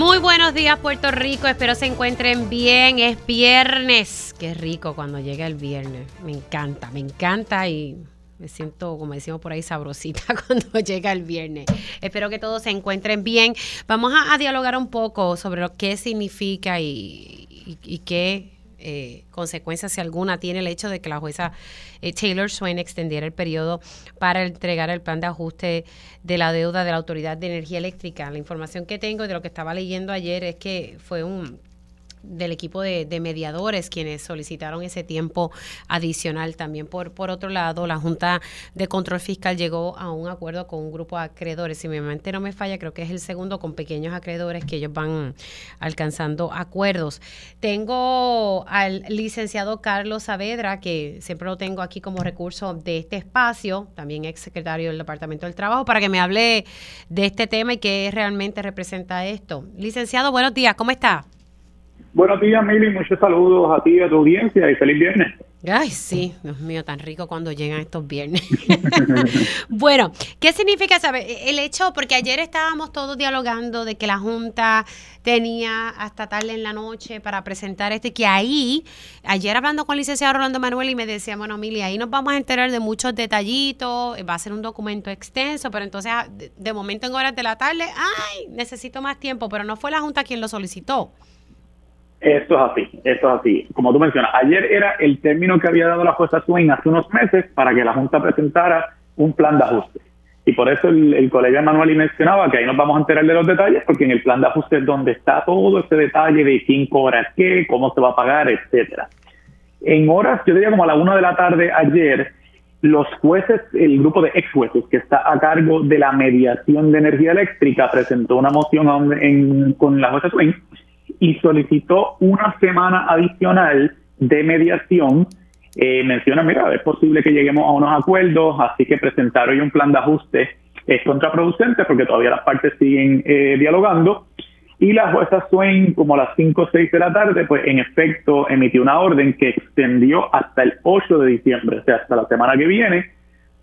Muy buenos días Puerto Rico, espero se encuentren bien. Es viernes, qué rico cuando llega el viernes. Me encanta, me encanta y me siento, como decimos por ahí, sabrosita cuando llega el viernes. Espero que todos se encuentren bien. Vamos a, dialogar un poco sobre lo que significa y, qué eh, consecuencias, si alguna, tiene el hecho de que la jueza eh, Taylor Swain extendiera el periodo para entregar el plan de ajuste de la deuda de la Autoridad de Energía Eléctrica. La información que tengo y de lo que estaba leyendo ayer es que fue un del equipo de, mediadores quienes solicitaron ese tiempo adicional. También por, por otro lado, la Junta de Control Fiscal llegó a un acuerdo con un grupo de acreedores. Si mi mente no me falla, creo que es el segundo con pequeños acreedores que ellos van alcanzando acuerdos. Tengo al licenciado Carlos Saavedra, que siempre lo tengo aquí como recurso de este espacio, también ex secretario del Departamento del Trabajo, para que me hable de este tema y qué realmente representa esto. Licenciado, buenos días, ¿cómo está? Buenos días, Mili. Muchos saludos a ti y a tu audiencia y feliz viernes. Ay, sí, Dios mío, tan rico cuando llegan estos viernes. bueno, ¿qué significa saber el hecho? Porque ayer estábamos todos dialogando de que la Junta tenía hasta tarde en la noche para presentar este, que ahí, ayer hablando con el licenciado Rolando Manuel y me decía, bueno, Mili, ahí nos vamos a enterar de muchos detallitos, va a ser un documento extenso, pero entonces ah, de momento en horas de la tarde, ay, necesito más tiempo, pero no fue la Junta quien lo solicitó. Esto es así, esto es así. Como tú mencionas, ayer era el término que había dado la jueza Swain hace unos meses para que la Junta presentara un plan de ajuste. Y por eso el, colega Manuel mencionaba que ahí nos vamos a enterar de los detalles, porque en el plan de ajuste es donde está todo ese detalle de quién cobra qué, cómo se va a pagar, etcétera. En horas, yo diría como a la una de la tarde ayer, los jueces, el grupo de ex jueces que está a cargo de la mediación de energía eléctrica, presentó una moción con la jueza Swain y solicitó una semana adicional de mediación. Eh, menciona, mira, es posible que lleguemos a unos acuerdos, así que presentar hoy un plan de ajuste es contraproducente porque todavía las partes siguen eh, dialogando. Y la jueza Swain, como a las 5 o 6 de la tarde, pues en efecto emitió una orden que extendió hasta el 8 de diciembre, o sea, hasta la semana que viene,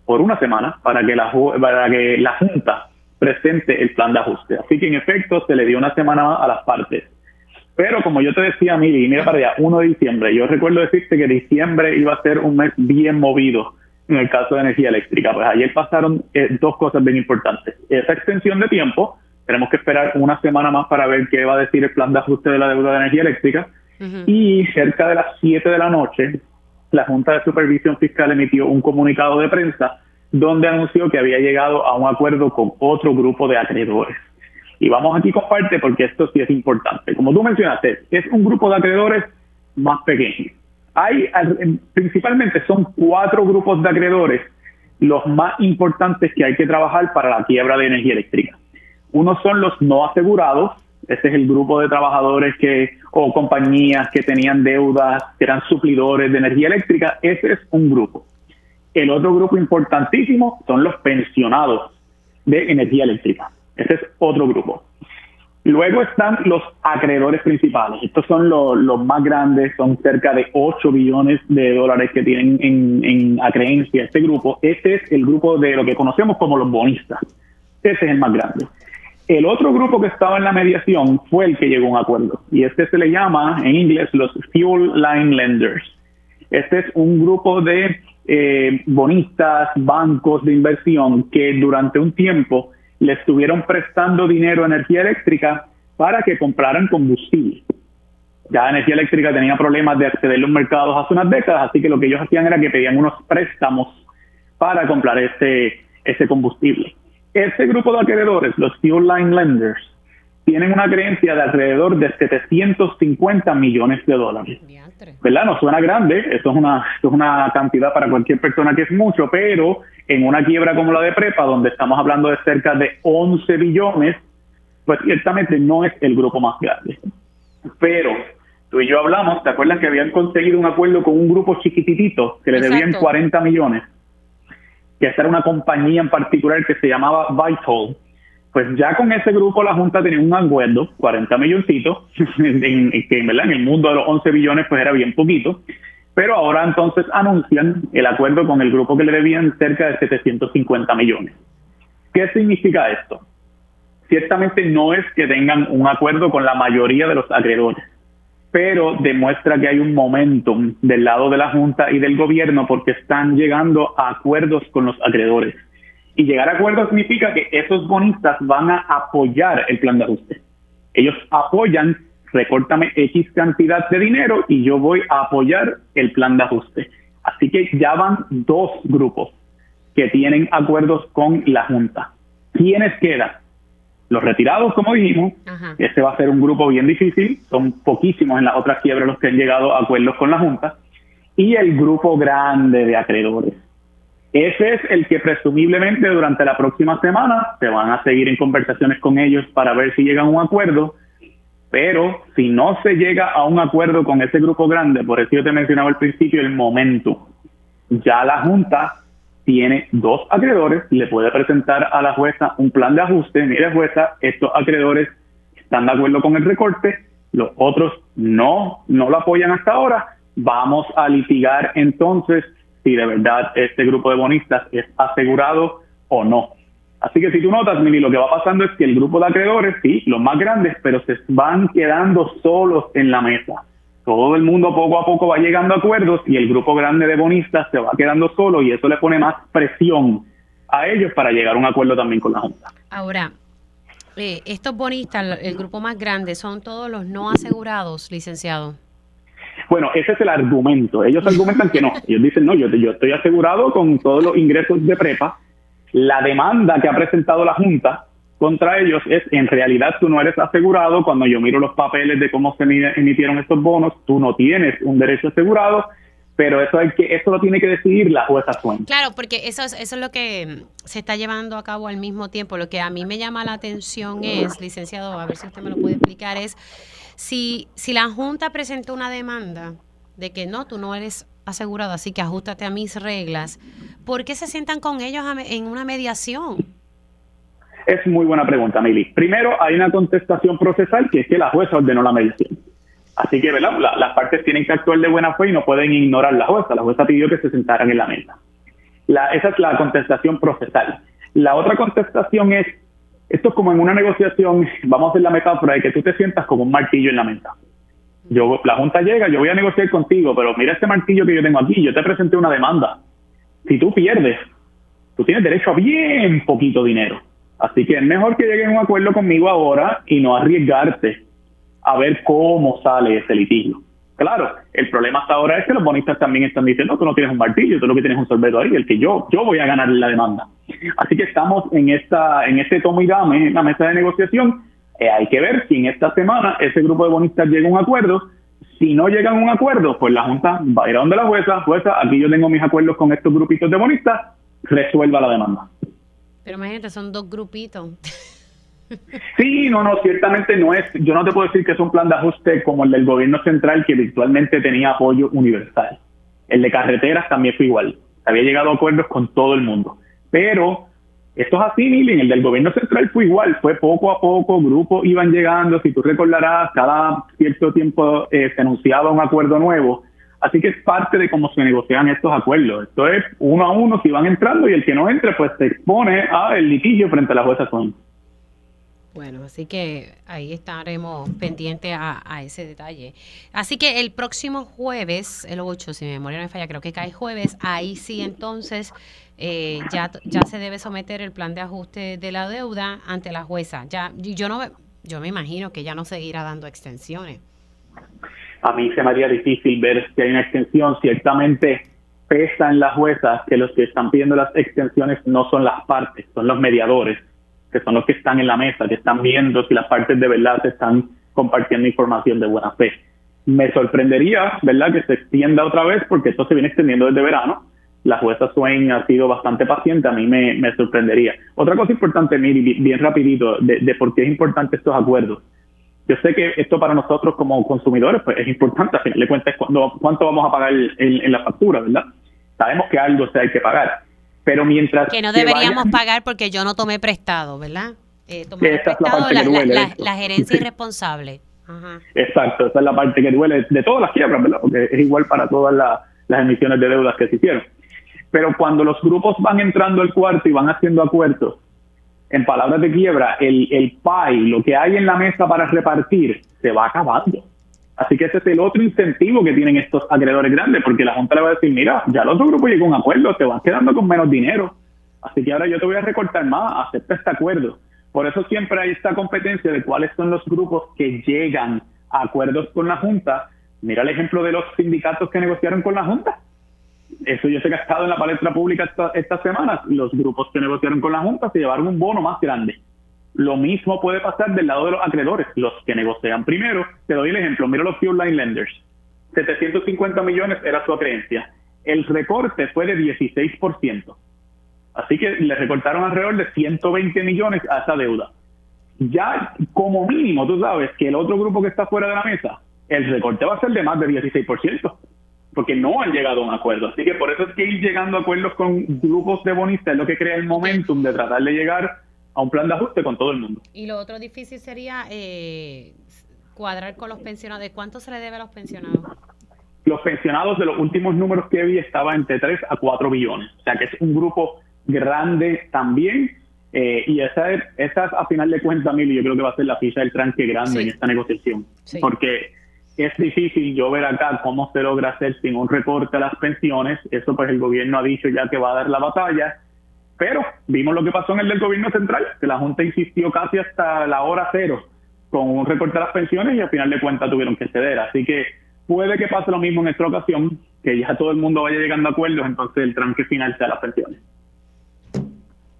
por una semana, para que la, para que la Junta presente el plan de ajuste. Así que en efecto se le dio una semana a las partes. Pero como yo te decía, Mili, mira para allá, 1 de diciembre, yo recuerdo decirte que diciembre iba a ser un mes bien movido en el caso de energía eléctrica. Pues ayer pasaron eh, dos cosas bien importantes. Esa extensión de tiempo, tenemos que esperar una semana más para ver qué va a decir el plan de ajuste de la deuda de energía eléctrica. Y cerca de las 7 de la noche, la Junta de Supervisión Fiscal emitió un comunicado de prensa donde anunció que había llegado a un acuerdo con otro grupo de acreedores. Y vamos aquí con parte porque esto sí es importante. Como tú mencionaste, es un grupo de acreedores más pequeño. Hay, principalmente son cuatro grupos de acreedores los más importantes que hay que trabajar para la quiebra de energía eléctrica. Uno son los no asegurados, ese es el grupo de trabajadores que o compañías que tenían deudas, que eran suplidores de energía eléctrica, ese es un grupo. El otro grupo importantísimo son los pensionados de energía eléctrica. Ese es otro grupo. Luego están los acreedores principales. Estos son los, más grandes, son cerca de 8 billones de dólares que tienen en, en acreencia este grupo. Este es el grupo de lo que conocemos como los bonistas. Ese es el más grande. El otro grupo que estaba en la mediación fue el que llegó a un acuerdo. Y este se le llama en inglés los Fuel Line Lenders. Este es un grupo de eh, bonistas, bancos de inversión que durante un tiempo le estuvieron prestando dinero a energía eléctrica para que compraran combustible. Ya energía eléctrica tenía problemas de acceder a los mercados hace unas décadas, así que lo que ellos hacían era que pedían unos préstamos para comprar ese, ese combustible. Ese grupo de acreedores, los Fuel Line Lenders, tienen una creencia de alrededor de 750 millones de dólares. ¿Verdad? No suena grande, esto es, una, esto es una cantidad para cualquier persona que es mucho, pero en una quiebra como la de Prepa, donde estamos hablando de cerca de 11 billones, pues ciertamente no es el grupo más grande. Pero tú y yo hablamos, ¿te acuerdas que habían conseguido un acuerdo con un grupo chiquititito que le debían 40 millones? Que esta era una compañía en particular que se llamaba Vital. Pues ya con ese grupo la Junta tenía un acuerdo, 40 milloncitos, en, que en, en el mundo de los 11 billones pues era bien poquito, pero ahora entonces anuncian el acuerdo con el grupo que le debían cerca de 750 millones. ¿Qué significa esto? Ciertamente no es que tengan un acuerdo con la mayoría de los acreedores, pero demuestra que hay un momentum del lado de la Junta y del gobierno porque están llegando a acuerdos con los acreedores. Y llegar a acuerdos significa que esos bonistas van a apoyar el plan de ajuste. Ellos apoyan, recórtame X cantidad de dinero y yo voy a apoyar el plan de ajuste. Así que ya van dos grupos que tienen acuerdos con la Junta. ¿Quiénes quedan? Los retirados, como dijimos, ese va a ser un grupo bien difícil, son poquísimos en las otras quiebras los que han llegado a acuerdos con la Junta, y el grupo grande de acreedores. Ese es el que presumiblemente durante la próxima semana se van a seguir en conversaciones con ellos para ver si llegan a un acuerdo, pero si no se llega a un acuerdo con ese grupo grande, por eso yo te mencionaba al principio el momento, ya la Junta tiene dos acreedores, le puede presentar a la jueza un plan de ajuste. Mire, jueza, estos acreedores están de acuerdo con el recorte, los otros no, no lo apoyan hasta ahora. Vamos a litigar entonces si de verdad este grupo de bonistas es asegurado o no. Así que si tú notas, Mili, lo que va pasando es que el grupo de acreedores, sí, los más grandes, pero se van quedando solos en la mesa todo el mundo poco a poco va llegando a acuerdos y el grupo grande de bonistas se va quedando solo y eso le pone más presión a ellos para llegar a un acuerdo también con la Junta. Ahora, eh, estos bonistas, el grupo más grande, son todos los no asegurados, licenciado. Bueno, ese es el argumento. Ellos argumentan que no. Ellos dicen, no, yo, yo estoy asegurado con todos los ingresos de prepa. La demanda que ha presentado la Junta contra ellos es, en realidad tú no eres asegurado, cuando yo miro los papeles de cómo se emitieron estos bonos, tú no tienes un derecho asegurado, pero eso hay que eso lo tiene que decidir la jueza Swain. Claro, porque eso es, eso es lo que se está llevando a cabo al mismo tiempo. Lo que a mí me llama la atención es, licenciado, a ver si usted me lo puede explicar, es si, si la Junta presentó una demanda de que no, tú no eres asegurado, así que ajustate a mis reglas, ¿por qué se sientan con ellos en una mediación? Es muy buena pregunta, Mili. Primero, hay una contestación procesal que es que la jueza ordenó la medición. Así que las partes tienen que actuar de buena fe y no pueden ignorar la jueza. La jueza pidió que se sentaran en la mesa. La, esa es la contestación procesal. La otra contestación es, esto es como en una negociación, vamos a hacer la metáfora de que tú te sientas como un martillo en la mesa. Yo, la Junta llega, yo voy a negociar contigo, pero mira este martillo que yo tengo aquí, yo te presenté una demanda. Si tú pierdes, tú tienes derecho a bien poquito dinero. Así que es mejor que lleguen a un acuerdo conmigo ahora y no arriesgarte a ver cómo sale ese litigio. Claro, el problema hasta ahora es que los bonistas también están diciendo, tú no tienes un martillo, tú lo que tienes un sorbeto ahí, el que yo, yo voy a ganar la demanda. Así que estamos en esta, en este tomo y dame, en la mesa de negociación. Eh, hay que ver si en esta semana ese grupo de bonistas llega a un acuerdo. Si no llegan a un acuerdo, pues la Junta va a ir a donde la jueza, jueza, aquí yo tengo mis acuerdos con estos grupitos de bonistas, resuelva la demanda. Pero imagínate, son dos grupitos. Sí, no, no, ciertamente no es, yo no te puedo decir que es un plan de ajuste como el del gobierno central que virtualmente tenía apoyo universal. El de carreteras también fue igual, había llegado a acuerdos con todo el mundo. Pero esto es así, Milen, el del gobierno central fue igual, fue poco a poco, grupos iban llegando, si tú recordarás, cada cierto tiempo eh, se anunciaba un acuerdo nuevo Así que es parte de cómo se negocian estos acuerdos. Esto es uno a uno si van entrando y el que no entre pues se expone a el litigio frente a la jueza Son. Bueno, así que ahí estaremos pendientes a, ese detalle. Así que el próximo jueves, el 8, si mi memoria no me falla, creo que cae jueves, ahí sí entonces eh, ya, ya se debe someter el plan de ajuste de la deuda ante la jueza. Ya, yo no yo me imagino que ya no seguirá dando extensiones a mí se me haría difícil ver si hay una extensión. Ciertamente pesa en las juezas que los que están pidiendo las extensiones no son las partes, son los mediadores, que son los que están en la mesa, que están viendo si las partes de verdad se están compartiendo información de buena fe. Me sorprendería, ¿verdad?, que se extienda otra vez porque esto se viene extendiendo desde verano. La jueza Swain ha sido bastante paciente, a mí me, sorprendería. Otra cosa importante, Miri, bien rapidito, de por qué es importante estos acuerdos Yo sé que esto para nosotros como consumidores pues, es importante, a final de cuentas, cuánto vamos a pagar en, la factura, ¿verdad? Sabemos que algo se hay que pagar, pero mientras... Que no deberíamos pagar porque yo no tomé prestado, ¿verdad? Eh, tomé prestado la, la, gerencia irresponsable. Exacto, esa es la parte que duele de todas las quiebras, ¿verdad? Porque es igual para todas las emisiones de deudas que se hicieron. Pero cuando los grupos van entrando al cuarto y van haciendo acuerdos, en palabras de quiebra, el, el pie, lo que hay en la mesa para repartir, se va acabando. Así que ese es el otro incentivo que tienen estos acreedores grandes, porque la Junta le va a decir, mira, ya el otro grupo llegó a un acuerdo, te vas quedando con menos dinero, así que ahora yo te voy a recortar más, acepta este acuerdo. Por eso siempre hay esta competencia de cuáles son los grupos que llegan a acuerdos con la Junta. Mira el ejemplo de los sindicatos que negociaron con la Junta eso yo sé que ha estado en la palestra pública esta, estas semanas. Los grupos que negociaron con la Junta se llevaron un bono más grande. Lo mismo puede pasar del lado de los acreedores, los que negocian primero. Te doy el ejemplo, mira los Fuel Line Lenders. 750 millones era su creencia. El recorte fue de 16%. Así que le recortaron alrededor de 120 millones a esa deuda. Ya como mínimo, tú sabes que el otro grupo que está fuera de la mesa, el recorte va a ser de más de 16% porque no han llegado a un acuerdo. Así que por eso es que ir llegando a acuerdos con grupos de bonistas es lo que crea el momentum de tratar de llegar a un plan de ajuste con todo el mundo. Y lo otro difícil sería eh, cuadrar con los pensionados. ¿De cuánto se le debe a los pensionados? Los pensionados de los últimos números que vi estaba entre 3 a 4 billones. O sea que es un grupo grande también. Eh, y esa es, esa a final de cuentas, Mili, yo creo que va a ser la ficha del tranque grande en esta negociación. Porque es difícil yo ver acá cómo se logra hacer sin un recorte a las pensiones. Eso pues el gobierno ha dicho ya que va a dar la batalla. Pero vimos lo que pasó en el del gobierno central, que la Junta insistió casi hasta la hora cero con un recorte a las pensiones y al final de cuentas tuvieron que ceder. Así que puede que pase lo mismo en esta ocasión, que ya todo el mundo vaya llegando a acuerdos, entonces el tranque final sea las pensiones.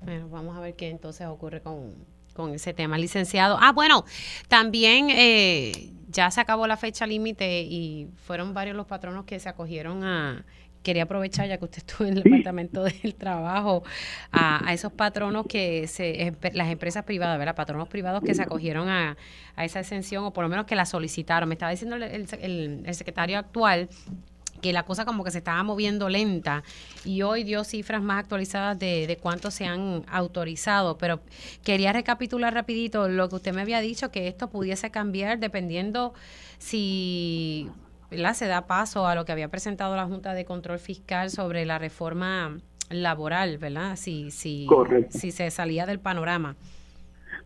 Bueno, vamos a ver qué entonces ocurre con, con ese tema, licenciado. Ah, bueno, también eh, ya se acabó la fecha límite y fueron varios los patronos que se acogieron a, quería aprovechar ya que usted estuvo en el departamento del trabajo a, esos patronos que se las empresas privadas, ¿verdad? Patronos privados que se acogieron a, esa exención o por lo menos que la solicitaron. Me estaba diciendo el, el secretario actual que la cosa como que se estaba moviendo lenta y hoy dio cifras más actualizadas de, de cuánto se han autorizado, pero quería recapitular rapidito lo que usted me había dicho, que esto pudiese cambiar dependiendo si se da paso a lo que había presentado la Junta de Control Fiscal sobre la reforma laboral, ¿verdad? Si, si, si se salía del panorama.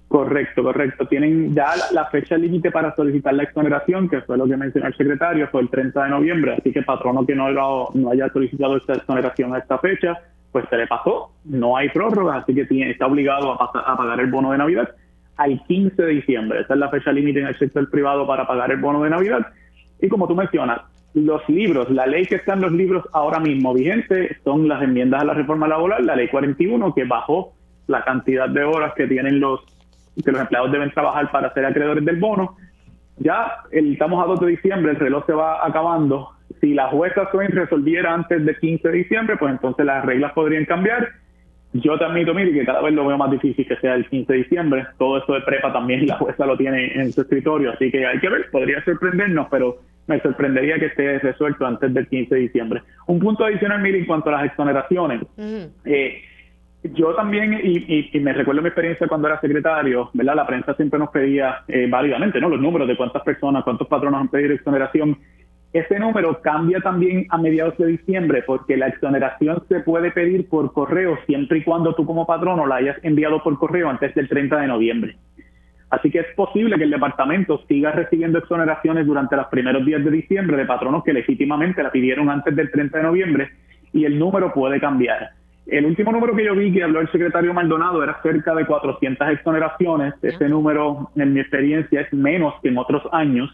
Correcto, correcto. Tienen ya la, fecha límite para solicitar la exoneración, que fue lo que mencionó el secretario, fue el 30 de noviembre, así que patrono que no, no haya solicitado esta exoneración a esta fecha, pues se le pasó, no hay prórroga, así que tiene, está obligado a, a pagar el bono de Navidad al 15 de diciembre. Esa es la fecha límite en el sector privado para pagar el bono de Navidad. Y como tú mencionas, los libros, la ley que está en los libros ahora mismo vigente son las enmiendas a la reforma laboral, la ley 41, que bajó la cantidad de horas que tienen los que los empleados deben trabajar para ser acreedores del bono. Ya estamos a 2 de diciembre, el reloj se va acabando. Si la jueza Swain resolviera antes del 15 de diciembre, pues entonces las reglas podrían cambiar. Yo te admito, mire, que cada vez lo veo más difícil que sea el 15 de diciembre. Todo esto de prepa también la jueza lo tiene en su escritorio, así que hay que ver, podría sorprendernos, pero me sorprendería que esté resuelto antes del 15 de diciembre. Un punto adicional, mire, en cuanto a las exoneraciones. eh, yo también, y, me recuerdo mi experiencia cuando era secretario, ¿verdad? La prensa siempre nos pedía eh, válidamente, ¿no? Los números de cuántas personas, cuántos patronos han pedido exoneración. Ese número cambia también a mediados de diciembre porque la exoneración se puede pedir por correo siempre y cuando tú como patrono la hayas enviado por correo antes del 30 de noviembre. Así que es posible que el departamento siga recibiendo exoneraciones durante los primeros días de diciembre de patronos que legítimamente la pidieron antes del 30 de noviembre y el número puede cambiar. El último número que yo vi que habló el secretario Maldonado era cerca de 400 exoneraciones. Ese número, en mi experiencia, es menos que en otros años.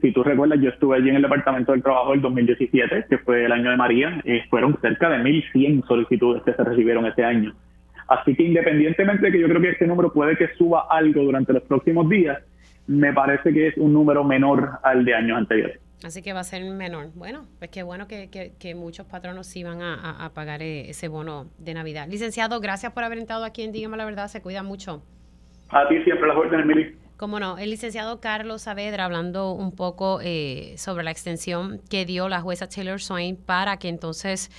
Si tú recuerdas, yo estuve allí en el Departamento del Trabajo del 2017, que fue el año de María, eh, fueron cerca de 1.100 solicitudes que se recibieron ese año. Así que independientemente de que yo creo que este número puede que suba algo durante los próximos días, me parece que es un número menor al de años anteriores. Así que va a ser menor. Bueno, pues qué bueno que, que, muchos patronos sí van a, pagar eh, ese bono de Navidad. Licenciado, gracias por haber entrado aquí en Dígame la Verdad. Se cuida mucho. A ti siempre las órdenes, Emily. Cómo no, el licenciado Carlos Saavedra hablando un poco eh, sobre la extensión que dio la jueza Taylor Swain para que entonces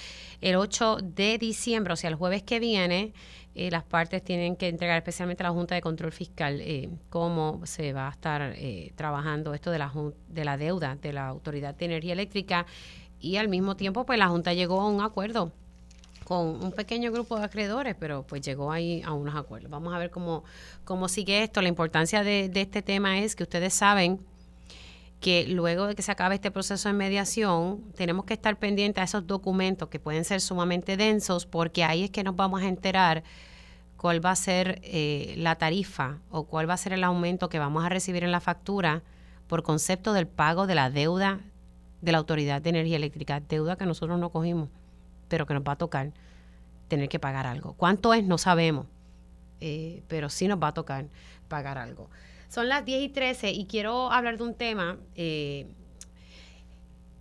el 8 de diciembre, o sea, el jueves que viene, eh, las partes tienen que entregar, especialmente la Junta de Control Fiscal, eh, cómo se va a estar trabajando esto de la, de la deuda de la Autoridad de Energía Eléctrica y al mismo tiempo pues la Junta llegó a un acuerdo con un pequeño grupo de acreedores, pero pues llegó ahí a unos acuerdos. Vamos a ver cómo, cómo sigue esto. La importancia de, este tema es que ustedes saben que luego de que se acabe este proceso de mediación, tenemos que estar pendientes a esos documentos que pueden ser sumamente densos, porque ahí es que nos vamos a enterar cuál va a ser eh, la tarifa o cuál va a ser el aumento que vamos a recibir en la factura por concepto del pago de la deuda de la Autoridad de Energía Eléctrica, deuda que nosotros no cogimos pero que nos va a tocar tener que pagar algo. ¿Cuánto es? No sabemos, eh, pero sí nos va a tocar pagar algo. Son las 10 y 13 y quiero hablar de un tema. Eh,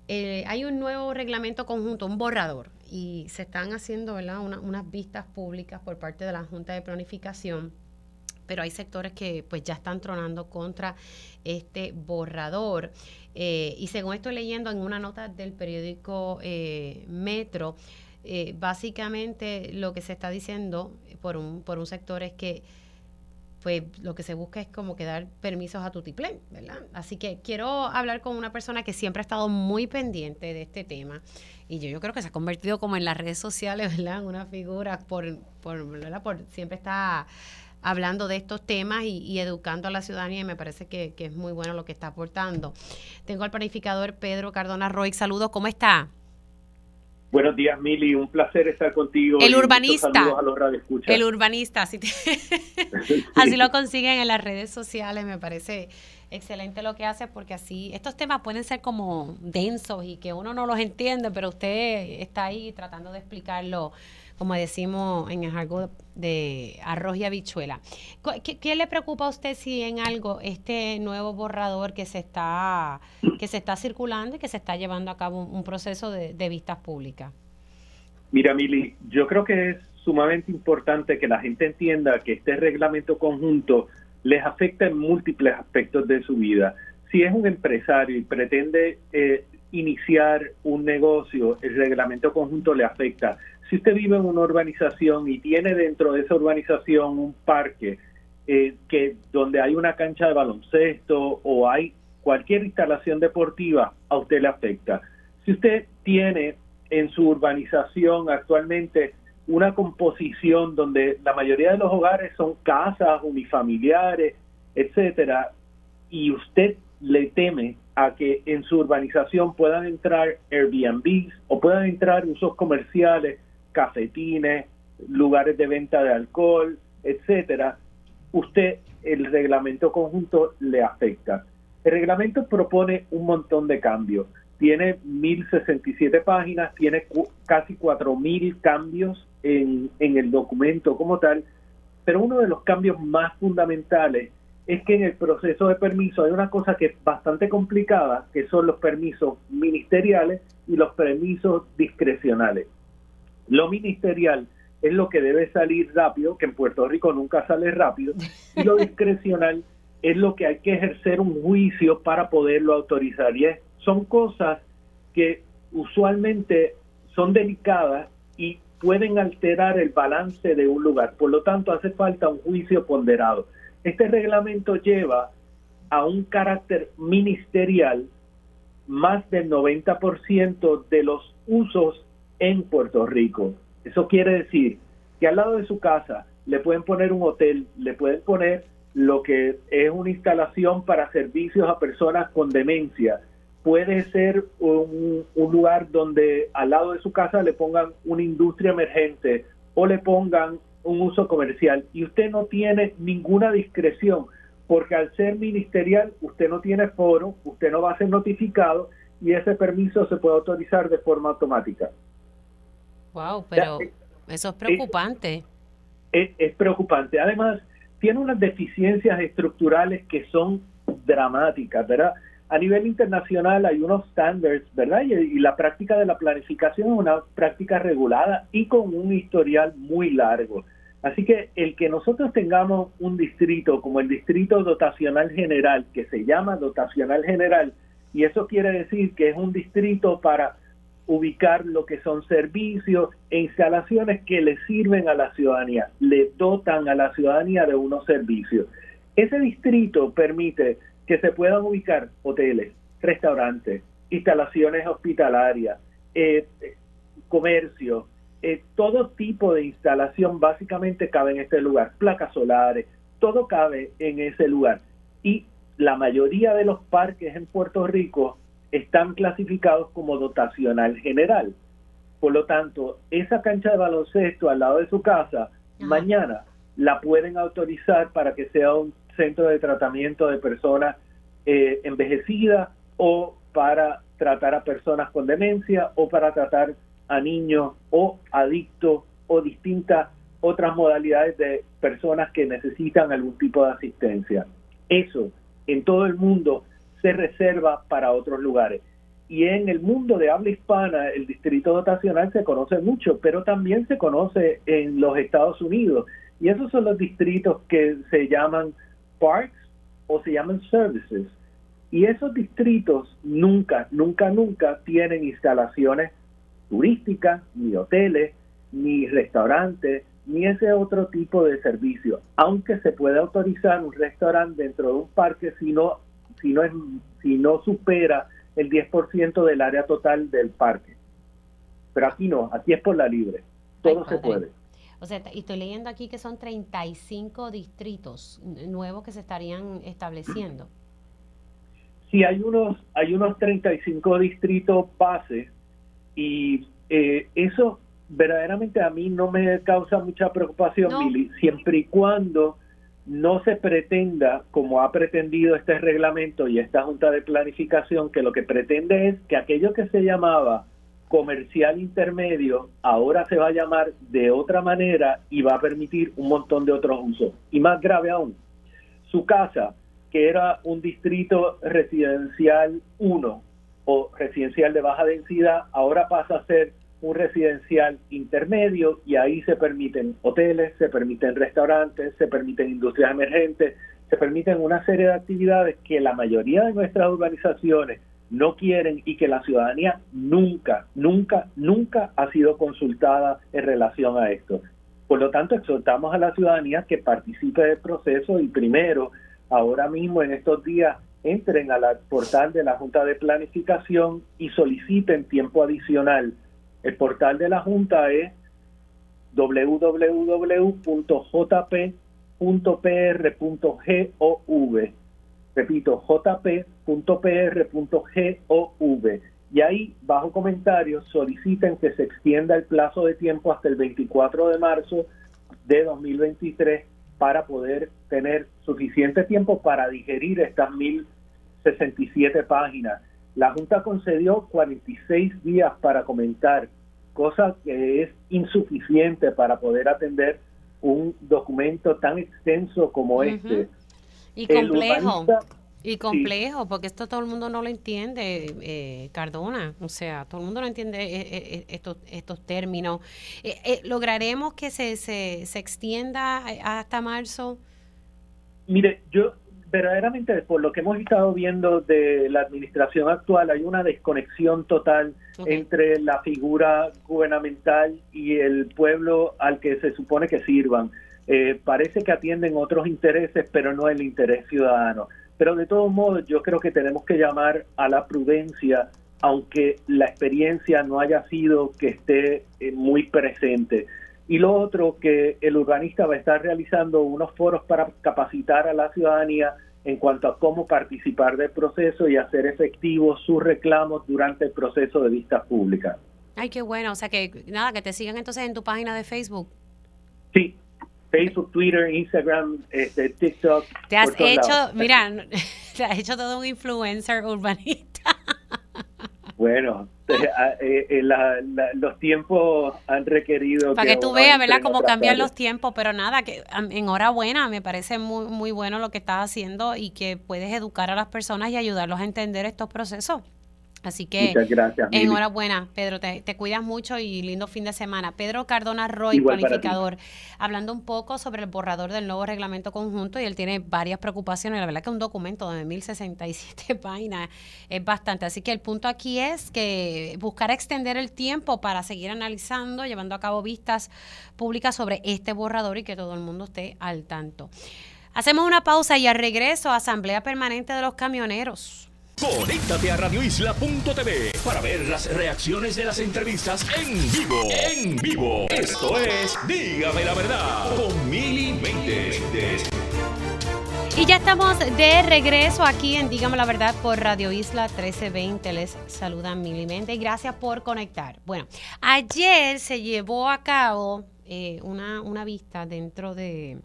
eh, hay un nuevo reglamento conjunto, un borrador, y se están haciendo unas vistas públicas por parte de la Junta de Planificación pero hay sectores que pues ya están tronando contra este borrador. Eh, y según estoy leyendo en una nota del periódico Metro, básicamente lo que se está diciendo por un, por un sector es que pues lo que se busca es como que dar permisos a Tutiplén, ¿verdad? Así que quiero hablar con una persona que siempre ha estado muy pendiente de este tema y yo, yo creo que se ha convertido como en las redes sociales, ¿verdad? Una figura por, por, ¿verdad? por siempre está hablando de estos temas y, educando a la ciudadanía y me parece que, es muy bueno lo que está aportando. Tengo al planificador Pedro Cardona Roy. Saludos, ¿cómo está? Buenos días, Mili. Un placer estar contigo. El urbanista. el urbanista. Así, así lo consiguen en las redes sociales. Me parece excelente lo que hace porque así estos temas pueden ser como densos y que uno no los entiende, pero usted está ahí tratando de explicarlo como decimos en el jargón de arroz y habichuela. ¿Qué, le preocupa a usted si en algo este nuevo borrador que se está que se está circulando y que se está llevando a cabo un, proceso de, vistas públicas? Mira, Mili, yo creo que es sumamente importante que la gente entienda que este reglamento conjunto les afecta en múltiples aspectos de su vida. Si es un empresario y pretende eh, iniciar un negocio, el reglamento conjunto le afecta si usted vive en una urbanización y tiene dentro de esa urbanización un parque eh, que donde hay una cancha de baloncesto o hay cualquier instalación deportiva, a usted le afecta. Si usted tiene en su urbanización actualmente una composición donde la mayoría de los hogares son casas unifamiliares, etcétera, y usted le teme a que en su urbanización puedan entrar Airbnbs o puedan entrar usos comerciales cafetines, lugares de venta de alcohol, etcétera, usted el reglamento conjunto le afecta. El reglamento propone un montón de cambios. Tiene 1067 páginas, tiene casi 4000 cambios en, en el documento como tal, pero uno de los cambios más fundamentales es que en el proceso de permiso hay una cosa que es bastante complicada, que son los permisos ministeriales y los permisos discrecionales. Lo ministerial es lo que debe salir rápido, que en Puerto Rico nunca sale rápido, y lo discrecional es lo que hay que ejercer un juicio para poderlo autorizar. Y son cosas que usualmente son delicadas y pueden alterar el balance de un lugar. Por lo tanto, hace falta un juicio ponderado. Este reglamento lleva a un carácter ministerial más del 90% de los usos en Puerto Rico. Eso quiere decir que al lado de su casa le pueden poner un hotel, le pueden poner lo que es una instalación para servicios a personas con demencia. Puede ser un, lugar donde al lado de su casa le pongan una industria emergente o le pongan un uso comercial y usted no tiene ninguna discreción porque al ser ministerial usted no tiene foro, usted no va a ser notificado y ese permiso se puede autorizar de forma automática. Wow, pero eh, eso es preocupante. Es, preocupante. Además, tiene unas deficiencias estructurales que son dramáticas, ¿verdad? A nivel internacional hay unos estándares, ¿verdad? Y, la práctica de la planificación es una práctica regulada y con un historial muy largo. Así que el que nosotros tengamos un distrito como el Distrito Dotacional General, que se llama Dotacional General, y eso quiere decir que es un distrito para ubicar lo que son servicios e instalaciones que le sirven a la ciudadanía, le dotan a la ciudadanía de unos servicios. Ese distrito permite que se puedan ubicar hoteles, restaurantes, instalaciones hospitalarias, eh, comercio, eh, todo tipo de instalación básicamente cabe en este lugar, placas solares, todo cabe en ese lugar. Y la mayoría de los parques en Puerto Rico están clasificados como dotacional general. Por lo tanto, esa cancha de baloncesto al lado de su casa, mañana la pueden autorizar para que sea un centro de tratamiento de personas eh, envejecidas o para tratar a personas con demencia o para tratar a niños o adictos o distintas otras modalidades de personas que necesitan algún tipo de asistencia. Eso en todo el mundo se reserva para otros lugares. Y en el mundo de habla hispana, el distrito dotacional se conoce mucho, pero también se conoce en los Estados Unidos. Y esos son los distritos que se llaman parks o se llaman services. Y esos distritos nunca, nunca, nunca tienen instalaciones turísticas, ni hoteles, ni restaurantes, ni ese otro tipo de servicio. Aunque se puede autorizar un restaurante dentro de un parque si no si no, es, si no supera el 10% del área total del parque. Pero aquí no, aquí es por la libre. Todo se puede. O sea, y estoy leyendo aquí que son 35 distritos nuevos que se estarían estableciendo. Sí, hay unos, hay unos 35 distritos base y eh, eso verdaderamente a mí no me causa mucha preocupación, siempre y cuando no se pretenda, como ha pretendido este reglamento y esta Junta de Planificación, que lo que pretende es que aquello que se llamaba comercial intermedio ahora se va a llamar de otra manera y va a permitir un montón de otros usos. Y más grave aún, su casa, que era un distrito residencial 1 o residencial de baja densidad, ahora pasa a ser un residencial intermedio y ahí se permiten hoteles, se permiten restaurantes, se permiten industrias emergentes, se permiten una serie de actividades que la mayoría de nuestras urbanizaciones no quieren y que la ciudadanía nunca, nunca, nunca ha sido consultada en relación a esto. Por lo tanto, exhortamos a la ciudadanía que participe del proceso y primero, ahora mismo en estos días, entren al portal de la Junta de Planificación y soliciten tiempo adicional el portal de la Junta es www.jp.pr.gov. Repito, jp.pr.gov. Y ahí, bajo comentarios, soliciten que se extienda el plazo de tiempo hasta el 24 de marzo de 2023 para poder tener suficiente tiempo para digerir estas 1067 páginas la Junta concedió 46 días para comentar, cosa que es insuficiente para poder atender un documento tan extenso como este. Y complejo. Y complejo, porque esto todo el mundo no lo entiende, eh, Cardona. O sea, todo el mundo no entiende eh, eh, estos, estos términos. ¿Lograremos que se, se, se extienda hasta marzo? Mire, yo verdaderamente por lo que hemos estado viendo de la administración actual hay una desconexión total entre la figura gubernamental y el pueblo al que se supone que sirvan. Eh, parece que atienden otros intereses, pero no el interés ciudadano. Pero de todos modos, yo creo que tenemos que llamar a la prudencia, aunque la experiencia no haya sido que esté eh, muy presente. Y lo otro, que el urbanista va a estar realizando unos foros para capacitar a la ciudadanía en cuanto a cómo participar del proceso y hacer efectivos sus reclamos durante el proceso de vista pública. Ay, qué bueno. O sea, que nada, que te sigan entonces en tu página de Facebook. Sí, Facebook, Twitter, Instagram, este, TikTok. Te has hecho, mira, te has hecho todo un influencer urbanista. Bueno, eh, eh, los tiempos han requerido... Para que, tú veas, ¿verdad?, cómo cambian los tiempos, pero nada, que enhorabuena, me parece muy, muy bueno lo que estás haciendo y que puedes educar a las personas y ayudarlos a entender estos procesos. Así que enhorabuena, Pedro, te, cuidas mucho y lindo fin de semana. Pedro Cardona Roy, planificador, hablando un poco sobre el borrador del nuevo reglamento conjunto y él tiene varias preocupaciones. La verdad que un documento de 1067 páginas es bastante. Así que el punto aquí es que buscar extender el tiempo para seguir analizando, llevando a cabo vistas públicas sobre este borrador y que todo el mundo esté al tanto. Hacemos una pausa y al regreso, Asamblea Permanente de los Camioneros. Conéctate a radioisla.tv para ver las reacciones de las entrevistas en vivo. En vivo. Esto es Dígame la verdad con Mili Y ya estamos de regreso aquí en Dígame la verdad por Radio Isla 1320. Les saluda Mili Mente y gracias por conectar. Bueno, ayer se llevó a cabo eh, una, una vista dentro de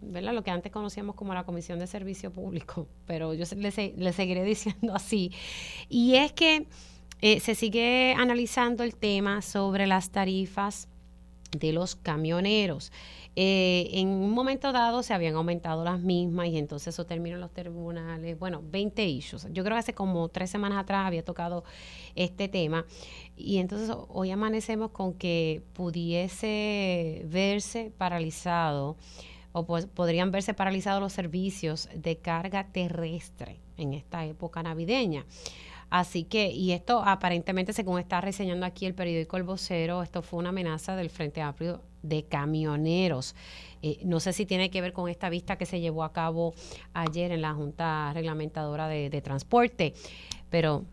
¿verdad? Lo que antes conocíamos como la Comisión de Servicio Público, pero yo le, seguiré diciendo así. Y es que eh, se sigue analizando el tema sobre las tarifas de los camioneros. Eh, en un momento dado se habían aumentado las mismas y entonces eso terminó en los tribunales. Bueno, 20 issues. Yo creo que hace como tres semanas atrás había tocado este tema y entonces hoy amanecemos con que pudiese verse paralizado o pues, podrían verse paralizados los servicios de carga terrestre en esta época navideña. Así que, y esto aparentemente, según está reseñando aquí el periódico El Vocero, esto fue una amenaza del Frente Amplio de camioneros. Eh, no sé si tiene que ver con esta vista que se llevó a cabo ayer en la Junta Reglamentadora de, Transporte, pero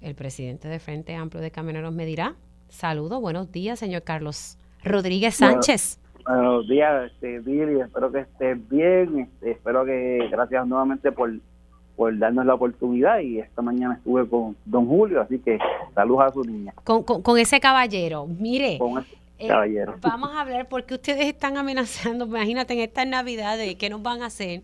el presidente del Frente Amplio de Camioneros me dirá. Saludos, buenos días, señor Carlos Rodríguez Sánchez. Buenos días, este, Billy. Espero que estés bien. Este, espero que, gracias nuevamente por, por darnos la oportunidad. Y esta mañana estuve con don Julio, así que saludos a su niña. Con, con, ese caballero. Mire. Eh, caballero. vamos a hablar porque ustedes están amenazando. Imagínate en esta Navidad de qué nos van a hacer.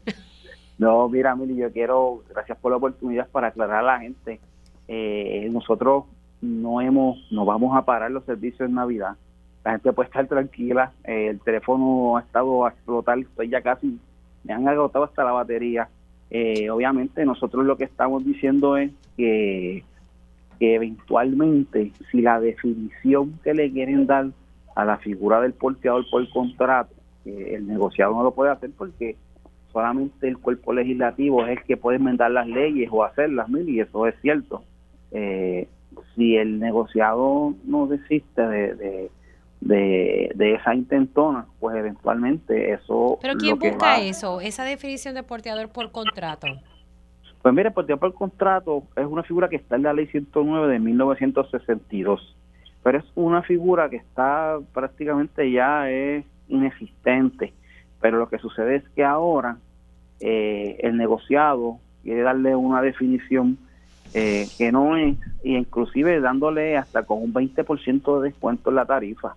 No, mira, Mili, yo quiero, gracias por la oportunidad para aclarar a la gente. Eh, nosotros no hemos, no vamos a parar los servicios en Navidad la gente puede estar tranquila. Eh, el teléfono ha estado a explotar, estoy ya casi, me han agotado hasta la batería. Eh, obviamente nosotros lo que estamos diciendo es que, eventualmente si la definición que le quieren dar a la figura del porteador por contrato, el negociado no lo puede hacer porque solamente el cuerpo legislativo es el que puede enmendar las leyes o hacerlas, y eso es cierto. Eh, si el negociado no desiste de, de, de esa intentona, pues eventualmente eso... ¿Pero quién busca eso, esa definición de porteador por contrato? Pues mire, porteador por contrato es una figura que está en la ley 109 de 1962, pero es una figura que está prácticamente ya es inexistente, pero lo que sucede es que ahora eh, el negociado quiere darle una definición eh, que no es, e inclusive dándole hasta con un 20% de descuento en la tarifa